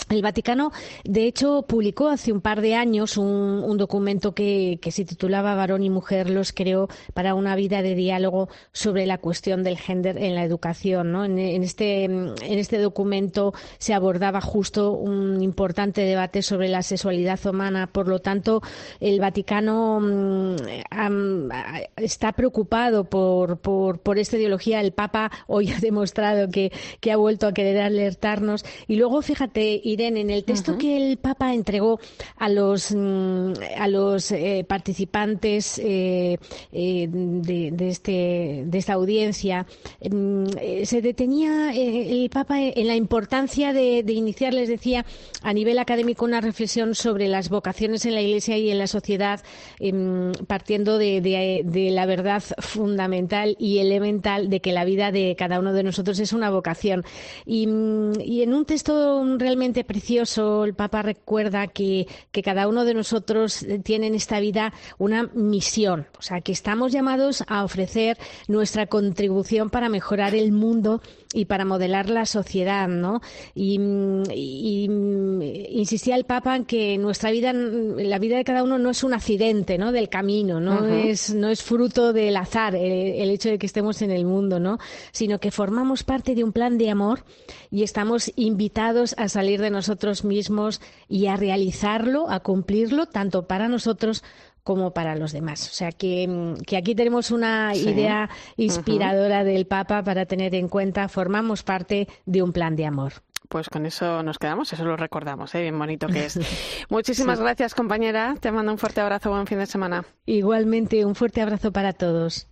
El Vaticano, de hecho, publicó hace un par de años un, documento que, se titulaba Varón y Mujer los creó para una vida de diálogo sobre la cuestión del género en la educación. En, este, en este documento se abordaba justo un importante debate sobre la sexualidad humana. Por lo tanto, el Vaticano mm, está preocupado por, por, esta ideología. El Papa hoy ha demostrado que, que ha vuelto a querer alertarnos. Y luego, fíjate, Irene, en el texto que el Papa entregó a los, mm, a los eh, participantes eh, eh, de, este, de esta audiencia, mm, se detenía el Papa en la importancia de, iniciar, les decía, a nivel académico una reflexión sobre las vocaciones en la Iglesia y en la sociedad, em, partiendo de, de la verdad fundamental y elemental de que la vida de cada uno de nosotros es una vocación. Y, mm, y en un texto realmente precioso. El Papa recuerda que, cada uno de nosotros tiene en esta vida una misión, o sea, que estamos llamados a ofrecer nuestra contribución para mejorar el mundo y para modelar la sociedad, ¿no? Y, insistía el Papa en que nuestra vida, la vida de cada uno no es un accidente, ¿no? Del camino, no es no es fruto del azar el, hecho de que estemos en el mundo, ¿no? Sino que formamos parte de un plan de amor y estamos invitados a salir de nosotros mismos y a realizarlo, a cumplirlo, tanto para nosotros como para los demás. O sea que, mm, aquí tenemos una idea inspiradora del Papa para tener en cuenta, formamos parte de un plan de amor. Pues con eso nos quedamos, eso lo recordamos, ¿eh? bien bonito que es. Muchísimas gracias, compañera. Te mando un fuerte abrazo, buen fin de semana. Igualmente, un fuerte abrazo para todos.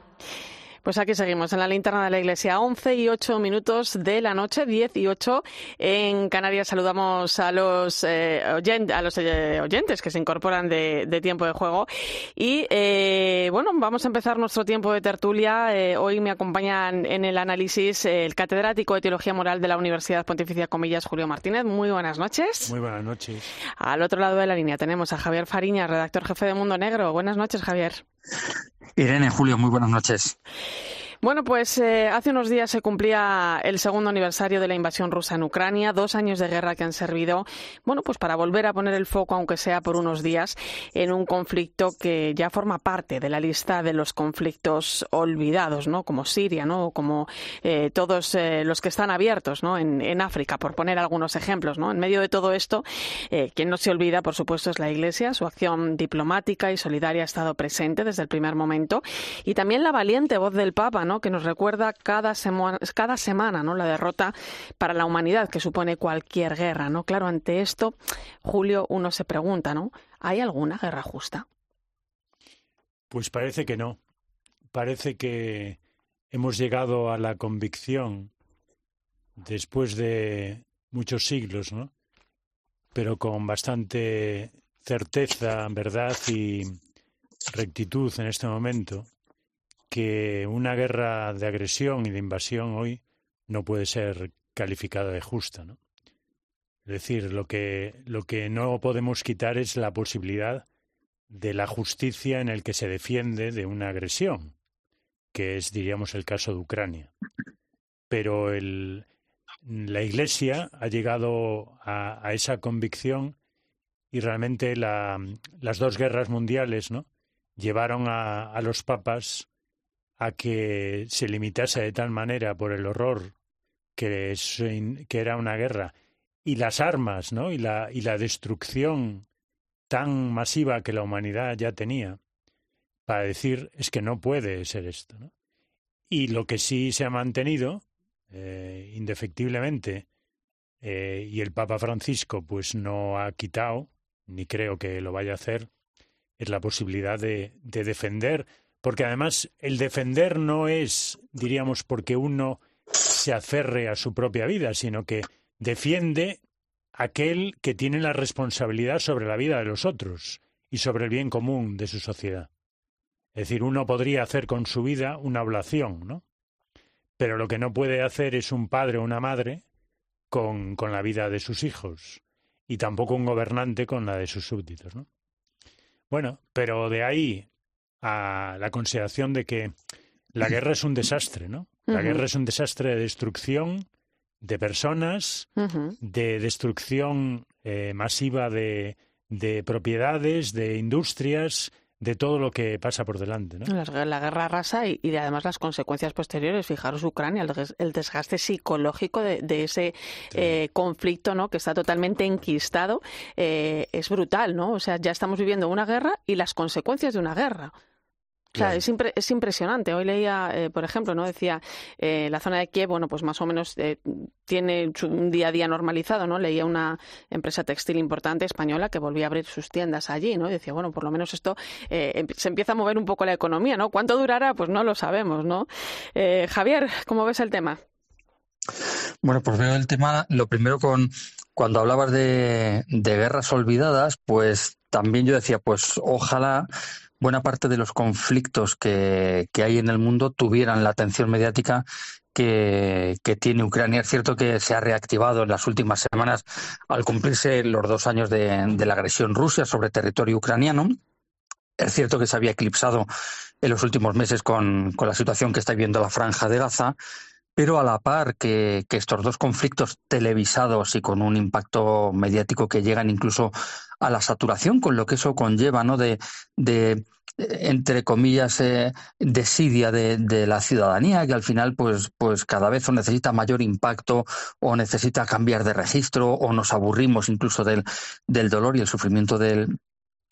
Pues aquí seguimos en la linterna de la iglesia, 11 y 8 minutos de la noche, 18 en Canarias. Saludamos a los, eh, a los eh, oyentes que se incorporan de, tiempo de juego. Y eh, bueno, vamos a empezar nuestro tiempo de tertulia. hoy me acompañan en el análisis el catedrático de Teología Moral de la Universidad Pontificia Comillas, Julio Martínez. Muy buenas noches. Muy buenas noches. Al otro lado de la línea tenemos a Javier Fariña, redactor jefe de Mundo Negro. Buenas noches, Javier. Irene, Julio, muy buenas noches. Bueno, pues eh, hace unos días se cumplía el segundo aniversario de la invasión rusa en Ucrania, dos años de guerra que han servido, bueno, pues para volver a poner el foco, aunque sea por unos días, en un conflicto que ya forma parte de la lista de los conflictos olvidados, ¿no? Como Siria, ¿no? Como eh, todos eh, los que están abiertos, ¿no? En, en, África, por poner algunos ejemplos, ¿no? En medio de todo esto, quien no se olvida, por supuesto, es la Iglesia. Su acción diplomática y solidaria ha estado presente desde el primer momento y también la valiente voz del Papa, ¿no? Que nos recuerda cada, semana la derrota para la humanidad que supone cualquier guerra. Claro, ante esto, Julio, uno se pregunta, ¿no? ¿Hay alguna guerra justa? Pues parece que no. Parece que hemos llegado a la convicción después de muchos siglos, ¿no? Pero con bastante certeza, verdad y rectitud en este momento, que una guerra de agresión y de invasión hoy no puede ser calificada de justa, ¿no? Es decir, lo que, lo que no podemos quitar es la posibilidad de la justicia en el que se defiende de una agresión, que es, diríamos, el caso de Ucrania. Pero el, la Iglesia ha llegado a, a esa convicción y realmente la, las dos guerras mundiales ¿no? llevaron a, a los papas a que se limitase de tal manera por el horror que, es, que era una guerra y las armas ¿no? y, la, y la destrucción tan masiva que la humanidad ya tenía para decir es que no puede ser esto. Y lo que sí se ha mantenido eh, indefectiblemente eh, y el Papa Francisco pues no ha quitado, ni creo que lo vaya a hacer, es la posibilidad de, de defender porque además el defender no es, diríamos, porque uno se aferre a su propia vida, sino que defiende aquel que tiene la responsabilidad sobre la vida de los otros y sobre el bien común de su sociedad. Es decir, uno podría hacer con su vida una oblación, ¿no? Pero lo que no puede hacer es un padre o una madre con, con la vida de sus hijos y tampoco un gobernante con la de sus súbditos, ¿no? Bueno, pero de ahí a la consideración de que la guerra es un desastre, ¿no? La guerra es un desastre de destrucción de personas, de destrucción eh, masiva de, de propiedades, de industrias, de todo lo que pasa por delante. ¿no? La, guerra rasa y, de además las consecuencias posteriores. Fijaros Ucrania, el, desgaste psicológico de, ese eh, conflicto ¿no? que está totalmente enquistado eh, es brutal. ¿no? O sea, ya estamos viviendo una guerra y las consecuencias de una guerra. Claro, es, es, impresionante. Hoy leía, eh, por ejemplo, no decía eh, la zona de Kiev, bueno, pues más o menos eh, tiene un día a día normalizado, ¿no? Leía una empresa textil importante española que volvía a abrir sus tiendas allí, ¿no? Y decía, bueno, por lo menos esto se empieza a mover un poco la economía, ¿no? ¿Cuánto durará? Pues no lo sabemos, ¿no? Javier, ¿cómo ves el tema? Bueno, pues veo el tema, lo primero con cuando hablabas de, de guerras olvidadas, pues también yo decía, pues ojalá buena parte de los conflictos que, hay en el mundo tuvieran la atención mediática que, tiene Ucrania. Es cierto que se ha reactivado en las últimas semanas al cumplirse los dos años de, la agresión rusa sobre territorio ucraniano. Es cierto que se había eclipsado en los últimos meses con, con la situación que está viviendo la franja de Gaza, pero a la par que, estos dos conflictos televisados y con un impacto mediático que llegan incluso a la saturación, con lo que eso conlleva, ¿no? De, de entre comillas, eh, desidia de, la ciudadanía, que al final, pues, pues cada vez o necesita mayor impacto o necesita cambiar de registro o nos aburrimos incluso del, del dolor y el sufrimiento del,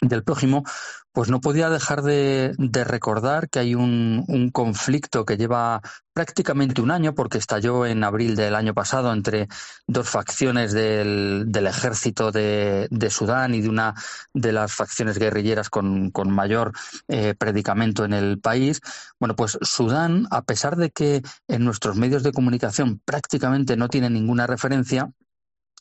del prójimo, pues no podía dejar de, recordar que hay un, conflicto que lleva prácticamente un año, porque estalló en abril del año pasado entre dos facciones del, ejército de, Sudán y de una de las facciones guerrilleras con, mayor eh, predicamento en el país. Bueno, pues Sudán, a pesar de que en nuestros medios de comunicación prácticamente no tiene ninguna referencia,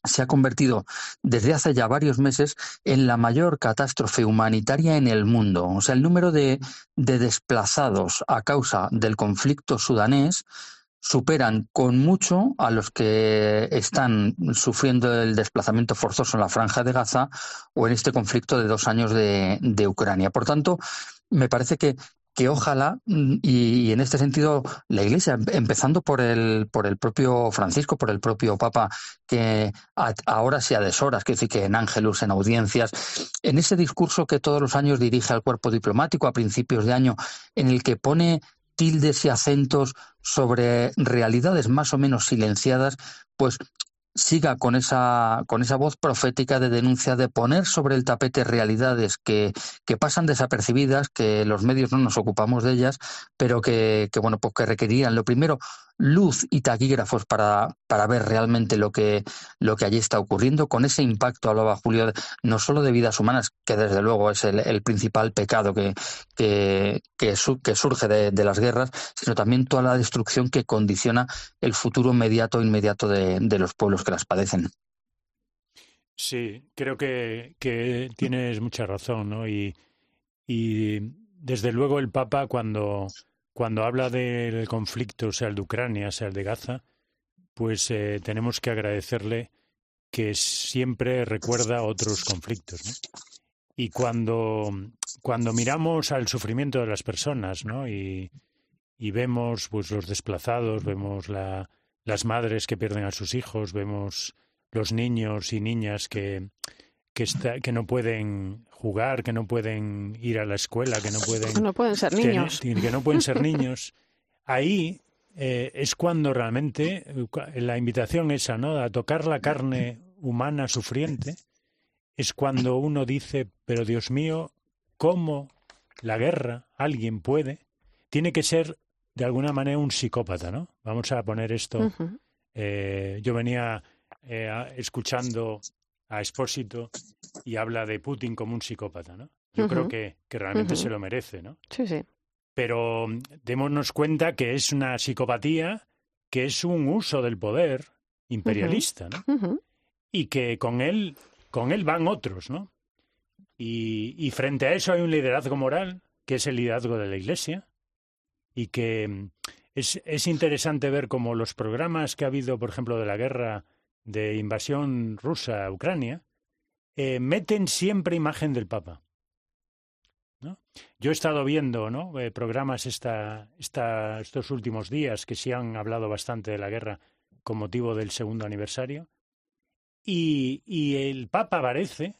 se ha convertido desde hace ya varios meses en la mayor catástrofe humanitaria en el mundo. O sea, el número de, desplazados a causa del conflicto sudanés superan con mucho a los que están sufriendo el desplazamiento forzoso en la franja de Gaza o en este conflicto de dos años de, de Ucrania. Por tanto, me parece que que ojalá, mm, y, en este sentido la Iglesia, em, empezando por el, por el propio Francisco, por el propio Papa, que ahora sea de horas, que decir que en Ángelus, en audiencias, en ese discurso que todos los años dirige al cuerpo diplomático a principios de año, en el que pone tildes y acentos sobre realidades más o menos silenciadas, pues siga con esa, con esa voz profética de denuncia, de poner sobre el tapete realidades que, que pasan desapercibidas, que los medios no nos ocupamos de ellas, pero que, que bueno, pues que requerían lo primero luz y taquígrafos para, para ver realmente lo que, lo que allí está ocurriendo, con ese impacto, hablaba Julio, no solo de vidas humanas, que desde luego es el, principal pecado que, que, que, surge de, de, las guerras, sino también toda la destrucción que condiciona el futuro inmediato inmediato de, de los pueblos que las padecen. Sí, creo que, que tienes mucha razón, ¿no? Y, y desde luego el Papa cuando cuando habla del conflicto, sea el de Ucrania, sea el de Gaza, pues eh, tenemos que agradecerle que siempre recuerda otros conflictos. Y cuando, cuando miramos al sufrimiento de las personas ¿no? y, y vemos pues, los desplazados, vemos la, las madres que pierden a sus hijos, vemos los niños y niñas que, que no pueden jugar, que no pueden ir a la escuela, que no pueden... No pueden ser niños. Que, no pueden ser niños. Ahí eh, es cuando realmente eh, la invitación esa, ¿no? A tocar la carne humana sufriente, es cuando uno dice, pero Dios mío, ¿cómo la guerra alguien puede? Tiene que ser de alguna manera un psicópata, ¿no? Vamos a poner esto. eh, yo venía eh, escuchando a Expósito y habla de Putin como un psicópata, ¿no? Yo creo que, que realmente se lo merece, ¿no? Sí, sí. Pero mm, démonos cuenta que es una psicopatía, que es un uso del poder imperialista, ¿no? Y que con él, con él van otros, ¿no? Y, y frente a eso hay un liderazgo moral, que es el liderazgo de la Iglesia, y que mm, es, es interesante ver cómo los programas que ha habido, por ejemplo, de la guerra de invasión rusa a Ucrania, eh, meten siempre imagen del Papa. ¿no? Yo he estado viendo ¿no? Eh, programas esta, esta, estos últimos días que sí han hablado bastante de la guerra con motivo del segundo aniversario. Y, y el Papa aparece,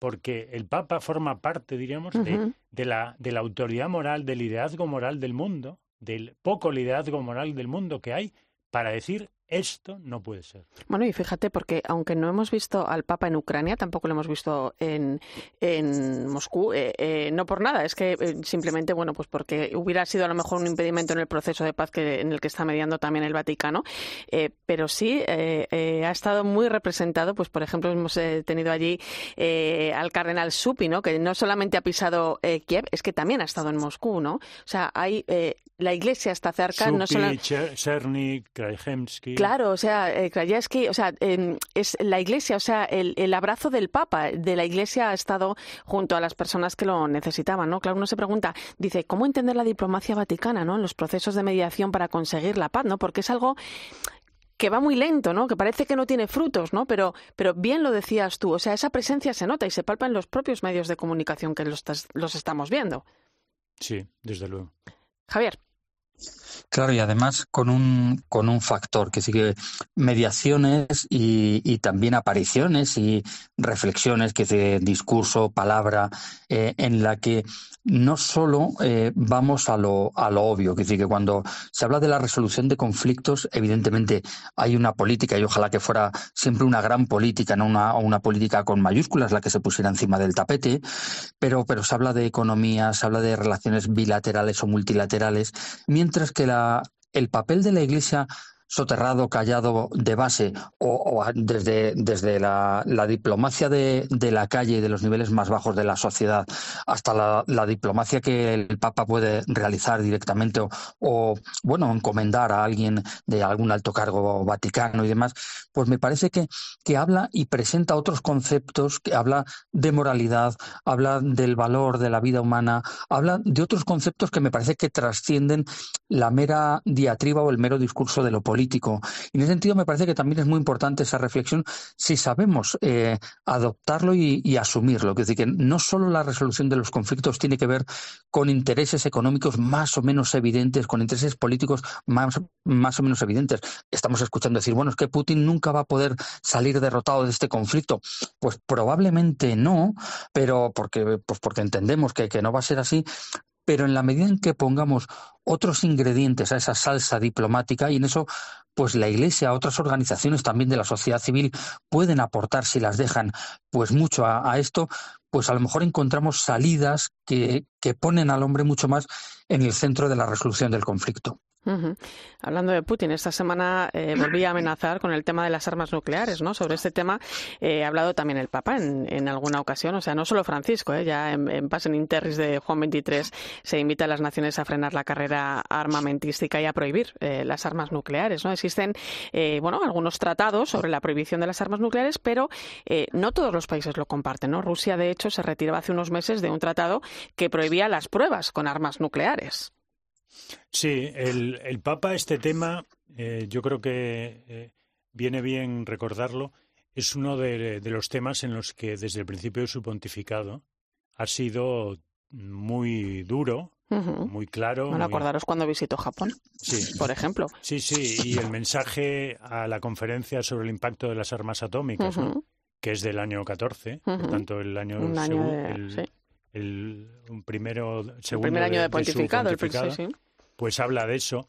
porque el Papa forma parte, diríamos, de, de, la, de la autoridad moral, del liderazgo moral del mundo, del poco liderazgo moral del mundo que hay, para decir esto no puede ser. Bueno, y fíjate, porque aunque no hemos visto al Papa en Ucrania, tampoco lo hemos visto en, en Moscú, eh, eh, no por nada, es que eh, simplemente, bueno, pues porque hubiera sido a lo mejor un impedimento en el proceso de paz que, en el que está mediando también el Vaticano, pero sí ha estado muy representado, pues por ejemplo, hemos tenido allí al cardenal Supi, ¿no? Que no solamente ha pisado Kiev, es que también ha estado en Moscú, ¿no? O sea, hay, la iglesia está cerca, Supi, no solo... Cherny, Krajewski. Claro, o sea, eh, o sea, es la Iglesia, o sea, el, abrazo del Papa de la Iglesia ha estado junto a las personas que lo necesitaban, ¿no? Claro, uno se pregunta, dice, ¿cómo entender la diplomacia vaticana, ¿no? En los procesos de mediación para conseguir la paz, ¿no? Porque es algo que va muy lento, ¿no? Que parece que no tiene frutos, ¿no? Pero, pero bien lo decías tú, o sea, esa presencia se nota y se palpa en los propios medios de comunicación que los, los estamos viendo. Sí, desde luego. Javier. Claro, y además con un, con un factor que sigue mediaciones y, y, también apariciones y reflexiones, que de discurso, palabra, eh, en la que no solo eh, vamos a lo, a lo obvio, que decir que cuando se habla de la resolución de conflictos, evidentemente hay una política y ojalá que fuera siempre una gran política, no una, una política con mayúsculas la que se pusiera encima del tapete, pero, pero se habla de economía, se habla de relaciones bilaterales o multilaterales, que la, el papel de la Iglesia soterrado, callado de base o, desde, desde la, diplomacia de, la calle de los niveles más bajos de la sociedad hasta la, diplomacia que el Papa puede realizar directamente o, bueno, encomendar a alguien de algún alto cargo vaticano y demás, pues me parece que, que habla y presenta otros conceptos, que habla de moralidad, habla del valor de la vida humana, habla de otros conceptos que me parece que trascienden la mera diatriba o el mero discurso de lo político político. Y en ese sentido me parece que también es muy importante esa reflexión si sabemos eh, adoptarlo y, asumirlo. Es decir, que no solo la resolución de los conflictos tiene que ver con intereses económicos más o menos evidentes, con intereses políticos más, más o menos evidentes. Estamos escuchando decir, bueno, es que Putin nunca va a poder salir derrotado de este conflicto. Pues probablemente no, pero porque, pues porque entendemos que, que no va a ser así, pero en la medida en que pongamos otros ingredientes a esa salsa diplomática y en eso pues la Iglesia, otras organizaciones también de la sociedad civil pueden aportar si las dejan pues mucho a, esto, pues a lo mejor encontramos salidas que, que ponen al hombre mucho más en el centro de la resolución del conflicto. Hablando de Putin, esta semana eh, volví a amenazar con el tema de las armas nucleares, ¿no? Sobre este tema eh, ha hablado también el Papa en, alguna ocasión, o sea, no solo Francisco, ¿eh? ya en, en Pasen Interris de Juan XXIII se invita a las naciones a frenar la carrera armamentística y a prohibir eh, las armas nucleares, ¿no? Existen, bueno, algunos tratados sobre la prohibición de las armas nucleares, pero no todos los países lo comparten, ¿no? Rusia, de hecho, se retiraba hace unos meses de un tratado que prohibía las pruebas con armas nucleares. Sí, el, el Papa, este tema, eh, yo creo que eh, viene bien recordarlo, es uno de, los temas en los que desde el principio de su pontificado ha sido muy duro, muy claro. Bueno, acordaros cuando visitó Japón, sí. por ejemplo. Sí, sí, y el mensaje a la conferencia sobre el impacto de las armas atómicas, que es del año 14, por tanto el año, el, primero, segundo primer año de, pontificado, el sí pues habla de eso.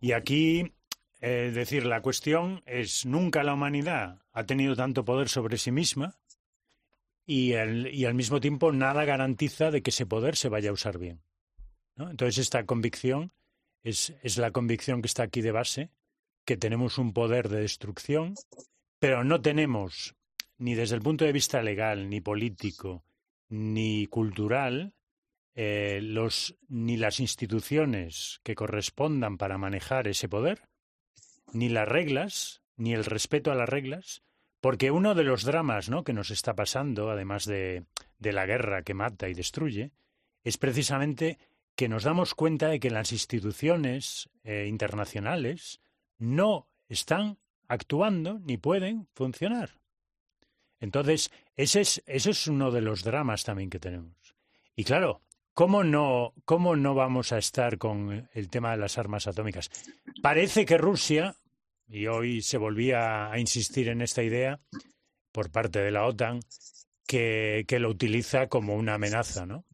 Y aquí, es decir, la cuestión es, nunca la humanidad ha tenido tanto poder sobre sí misma y, al mismo tiempo nada garantiza de que ese poder se vaya a usar bien. Entonces, esta convicción es, es la convicción que está aquí de base, que tenemos un poder de destrucción, pero no tenemos, ni desde el punto de vista legal, ni político, ni cultural, eh, los, ni las instituciones que correspondan para manejar ese poder, ni las reglas, ni el respeto a las reglas, porque uno de los dramas ¿no? que nos está pasando, además de, de la guerra que mata y destruye, es precisamente que nos damos cuenta de que las instituciones eh, internacionales no están actuando ni pueden funcionar. Entonces, ese es, ese es uno de los dramas también que tenemos. Y claro, ¿Cómo no, ¿Cómo no vamos a estar con el tema de las armas atómicas? Parece que Rusia, y hoy se volvía a insistir en esta idea por parte de la OTAN, que, que lo utiliza como una amenaza, ¿no?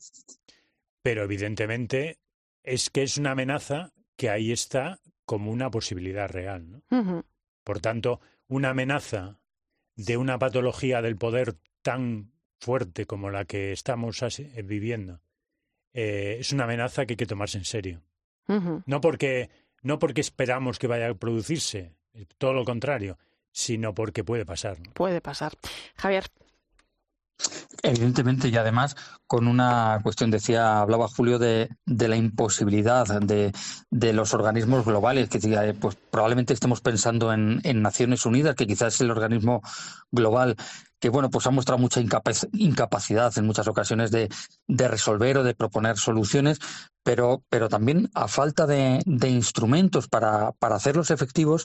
Pero evidentemente es que es una amenaza que ahí está como una posibilidad real, ¿no? Por tanto, una amenaza de una patología del poder tan fuerte como la que estamos viviendo eh, es una amenaza que hay que tomarse en serio. No porque no porque esperamos que vaya a producirse, todo lo contrario, sino porque puede pasar. Puede pasar. Javier. Evidentemente, y además con una cuestión, decía, hablaba Julio de, de la imposibilidad de, de, los organismos globales, que eh, pues probablemente estemos pensando en, en Naciones Unidas, que quizás es el organismo global que bueno, pues ha mostrado mucha incapacidad en muchas ocasiones de, resolver o de proponer soluciones, pero, pero también a falta de, instrumentos para, para, hacerlos efectivos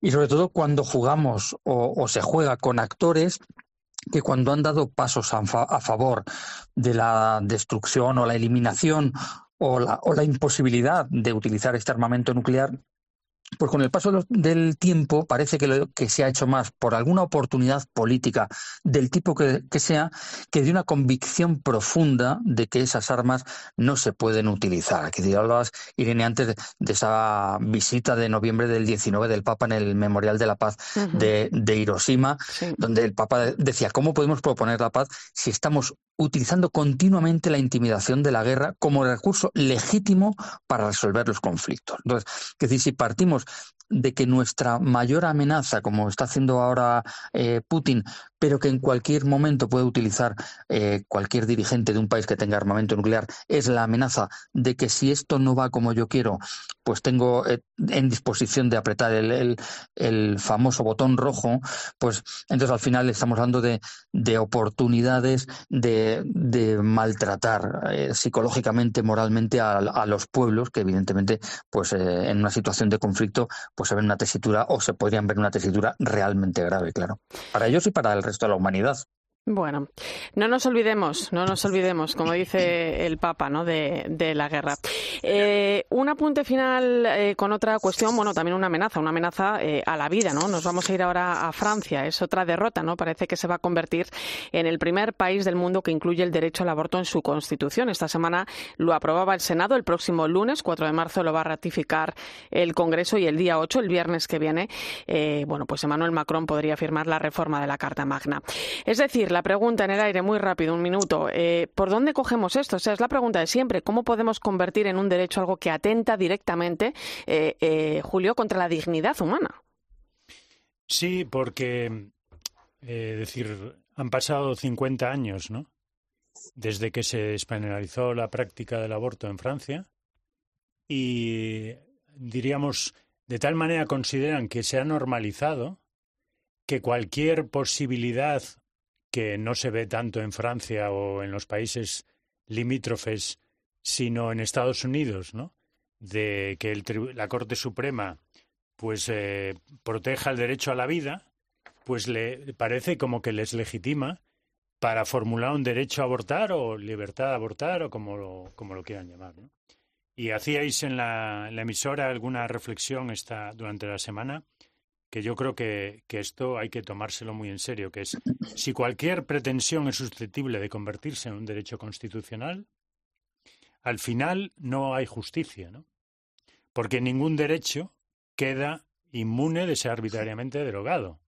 y sobre todo cuando jugamos o, se juega con actores que cuando han dado pasos a, a, favor de la destrucción o la eliminación o la, o la imposibilidad de utilizar este armamento nuclear, pues con el paso del tiempo parece que, lo, que se ha hecho más por alguna oportunidad política del tipo que, sea que de una convicción profunda de que esas armas no se pueden utilizar. Aquí hablabas, Irene, antes de, esa visita de noviembre del 19 del Papa en el Memorial de la Paz de, Hiroshima, donde el Papa decía, ¿cómo podemos proponer la paz si estamos utilizando continuamente la intimidación de la guerra como recurso legítimo para resolver los conflictos. Entonces, es decir, si partimos of de que nuestra mayor amenaza, como está haciendo ahora eh, Putin, pero que en cualquier momento puede utilizar eh, cualquier dirigente de un país que tenga armamento nuclear, es la amenaza de que si esto no va como yo quiero, pues tengo eh, en disposición de apretar el, el, famoso botón rojo, pues entonces al final estamos hablando de, de oportunidades de, de maltratar psicológicamente, moralmente a, a, los pueblos, que evidentemente, pues en una situación de conflicto, pues se ven una tesitura o se podrían ver una tesitura realmente grave, claro. Para ellos y para el resto de la humanidad. Bueno, no nos olvidemos, no nos olvidemos, como dice el Papa, ¿no? de, la guerra. Eh, un apunte final eh, con otra cuestión, bueno, también una amenaza, una amenaza eh, a la vida, ¿no? Nos vamos a ir ahora a Francia, es otra derrota, ¿no? Parece que se va a convertir en el primer país del mundo que incluye el derecho al aborto en su constitución. Esta semana lo aprobaba el Senado, el próximo lunes, 4 de marzo, lo va a ratificar el Congreso y el día 8, el viernes que viene, bueno, pues Emmanuel Macron podría firmar la reforma de la Carta Magna. Es decir, la pregunta en el aire, muy rápido, un minuto. Eh, ¿Por dónde cogemos esto? O sea, es la pregunta de siempre. ¿Cómo podemos convertir en un derecho algo que atenta directamente, eh, eh, Julio, contra la dignidad humana? Sí, porque, decir, han pasado 50 años, ¿no? Desde que se despenalizó la práctica del aborto en Francia y, diríamos, de tal manera consideran que se ha normalizado que cualquier posibilidad que no se ve tanto en Francia o en los países limítrofes, sino en Estados Unidos, ¿no? De que la Corte Suprema pues eh, proteja el derecho a la vida, pues le parece como que les legitima para formular un derecho a abortar o libertad a abortar o como lo, como lo quieran llamar. Y hacíais en la, en la, emisora alguna reflexión esta, durante la semana que yo creo que, esto hay que tomárselo muy en serio, que es si cualquier pretensión es susceptible de convertirse en un derecho constitucional, al final no hay justicia, ¿no? Porque ningún derecho queda inmune de ser arbitrariamente derogado,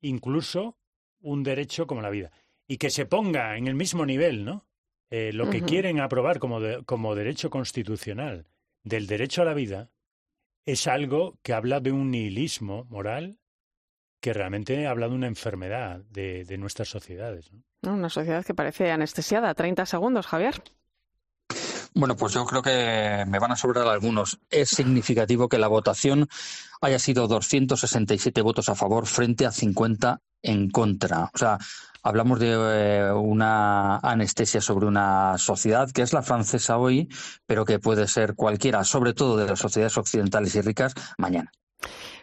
incluso un derecho como la vida. Y que se ponga en el mismo nivel, ¿no? Eh, lo que quieren aprobar como, como derecho constitucional del derecho a la vida, es algo que habla de un nihilismo moral que realmente habla de una enfermedad de, nuestras sociedades. Una sociedad que parece anestesiada. 30 segundos, Javier. Bueno, pues yo creo que me van a sobrar algunos. Es significativo que la votación haya sido 267 votos a favor frente a 50 en contra. O sea, hablamos de eh, una anestesia sobre una sociedad que es la francesa hoy, pero que puede ser cualquiera, sobre todo de las sociedades occidentales y ricas, mañana.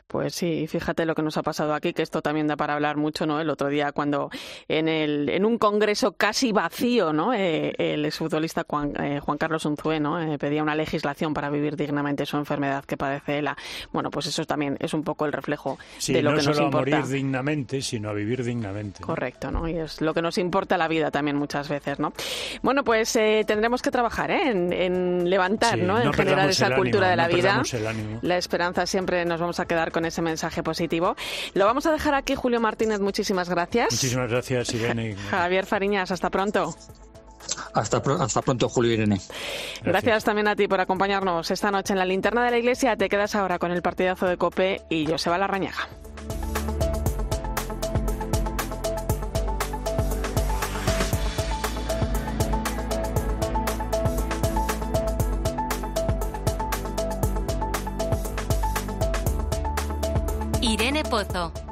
Pues sí, fíjate lo que nos ha pasado aquí, que esto también da para hablar mucho, ¿no? El otro día cuando en, el, en un congreso casi vacío, ¿no? Eh, el exfutbolista Juan, eh, Juan Carlos Unzué, ¿no? Eh, pedía una legislación para vivir dignamente su enfermedad que padece ELA. Bueno, pues eso también es un poco el reflejo de lo que nos importa. No solo a morir dignamente, sino a vivir dignamente. Correcto, ¿no? Y es lo que nos importa la vida también muchas veces, ¿no? Bueno, pues tendremos que trabajar, ¿eh? En, levantar, ¿no? En generar esa cultura de la vida. La esperanza siempre nos vamos a quedar con ese mensaje positivo. Lo vamos a dejar aquí, Julio Martínez. Muchísimas gracias. Muchísimas gracias, Irene. Javier Fariñas, hasta pronto. Hasta, hasta pronto, Julio Irene. Gracias. también a ti por acompañarnos esta noche en la linterna de la iglesia. Te quedas ahora con el partidazo de Cope y Joseba Larrañaga.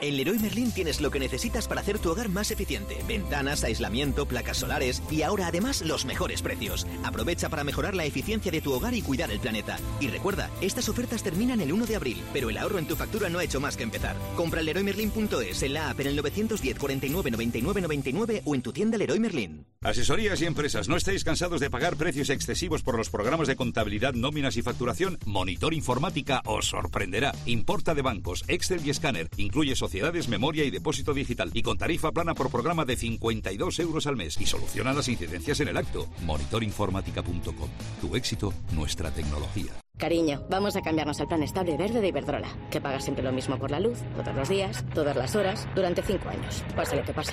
En Leroy Merlin tienes lo que necesitas para hacer tu hogar más eficiente. Ventanas, aislamiento, placas solares y ahora además los mejores precios. Aprovecha para mejorar la eficiencia de tu hogar y cuidar el planeta. Y recuerda, estas ofertas terminan el 1 de abril, pero el ahorro en tu factura no ha hecho más que empezar. Compra leroymerlin.es en la app en el 910 49 99 99 o en tu tienda Leroy Merlin. Asesorías y empresas, ¿no estáis cansados de pagar precios excesivos por los programas de contabilidad, nóminas y facturación? Monitor Informática os sorprenderá. Importa de bancos, Excel y escáner. Incluye sociedades, memoria y depósito digital. Y con tarifa plana por programa de 52 euros al mes. Y soluciona las incidencias en el acto. Monitorinformática.com. Tu éxito, nuestra tecnología. Cariño, vamos a cambiarnos al plan estable verde de Iberdrola, que paga siempre lo mismo por la luz, todos los días, todas las horas, durante cinco años, pase lo que pase.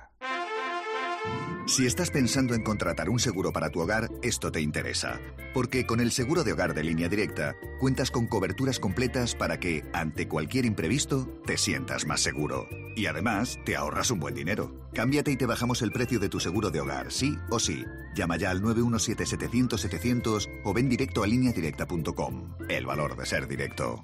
Si estás pensando en contratar un seguro para tu hogar, esto te interesa. Porque con el seguro de hogar de línea directa, cuentas con coberturas completas para que, ante cualquier imprevisto, te sientas más seguro. Y además, te ahorras un buen dinero. Cámbiate y te bajamos el precio de tu seguro de hogar, sí o sí. Llama ya al 917-700-700 o ven directo a lineadirecta.com. El valor de ser directo.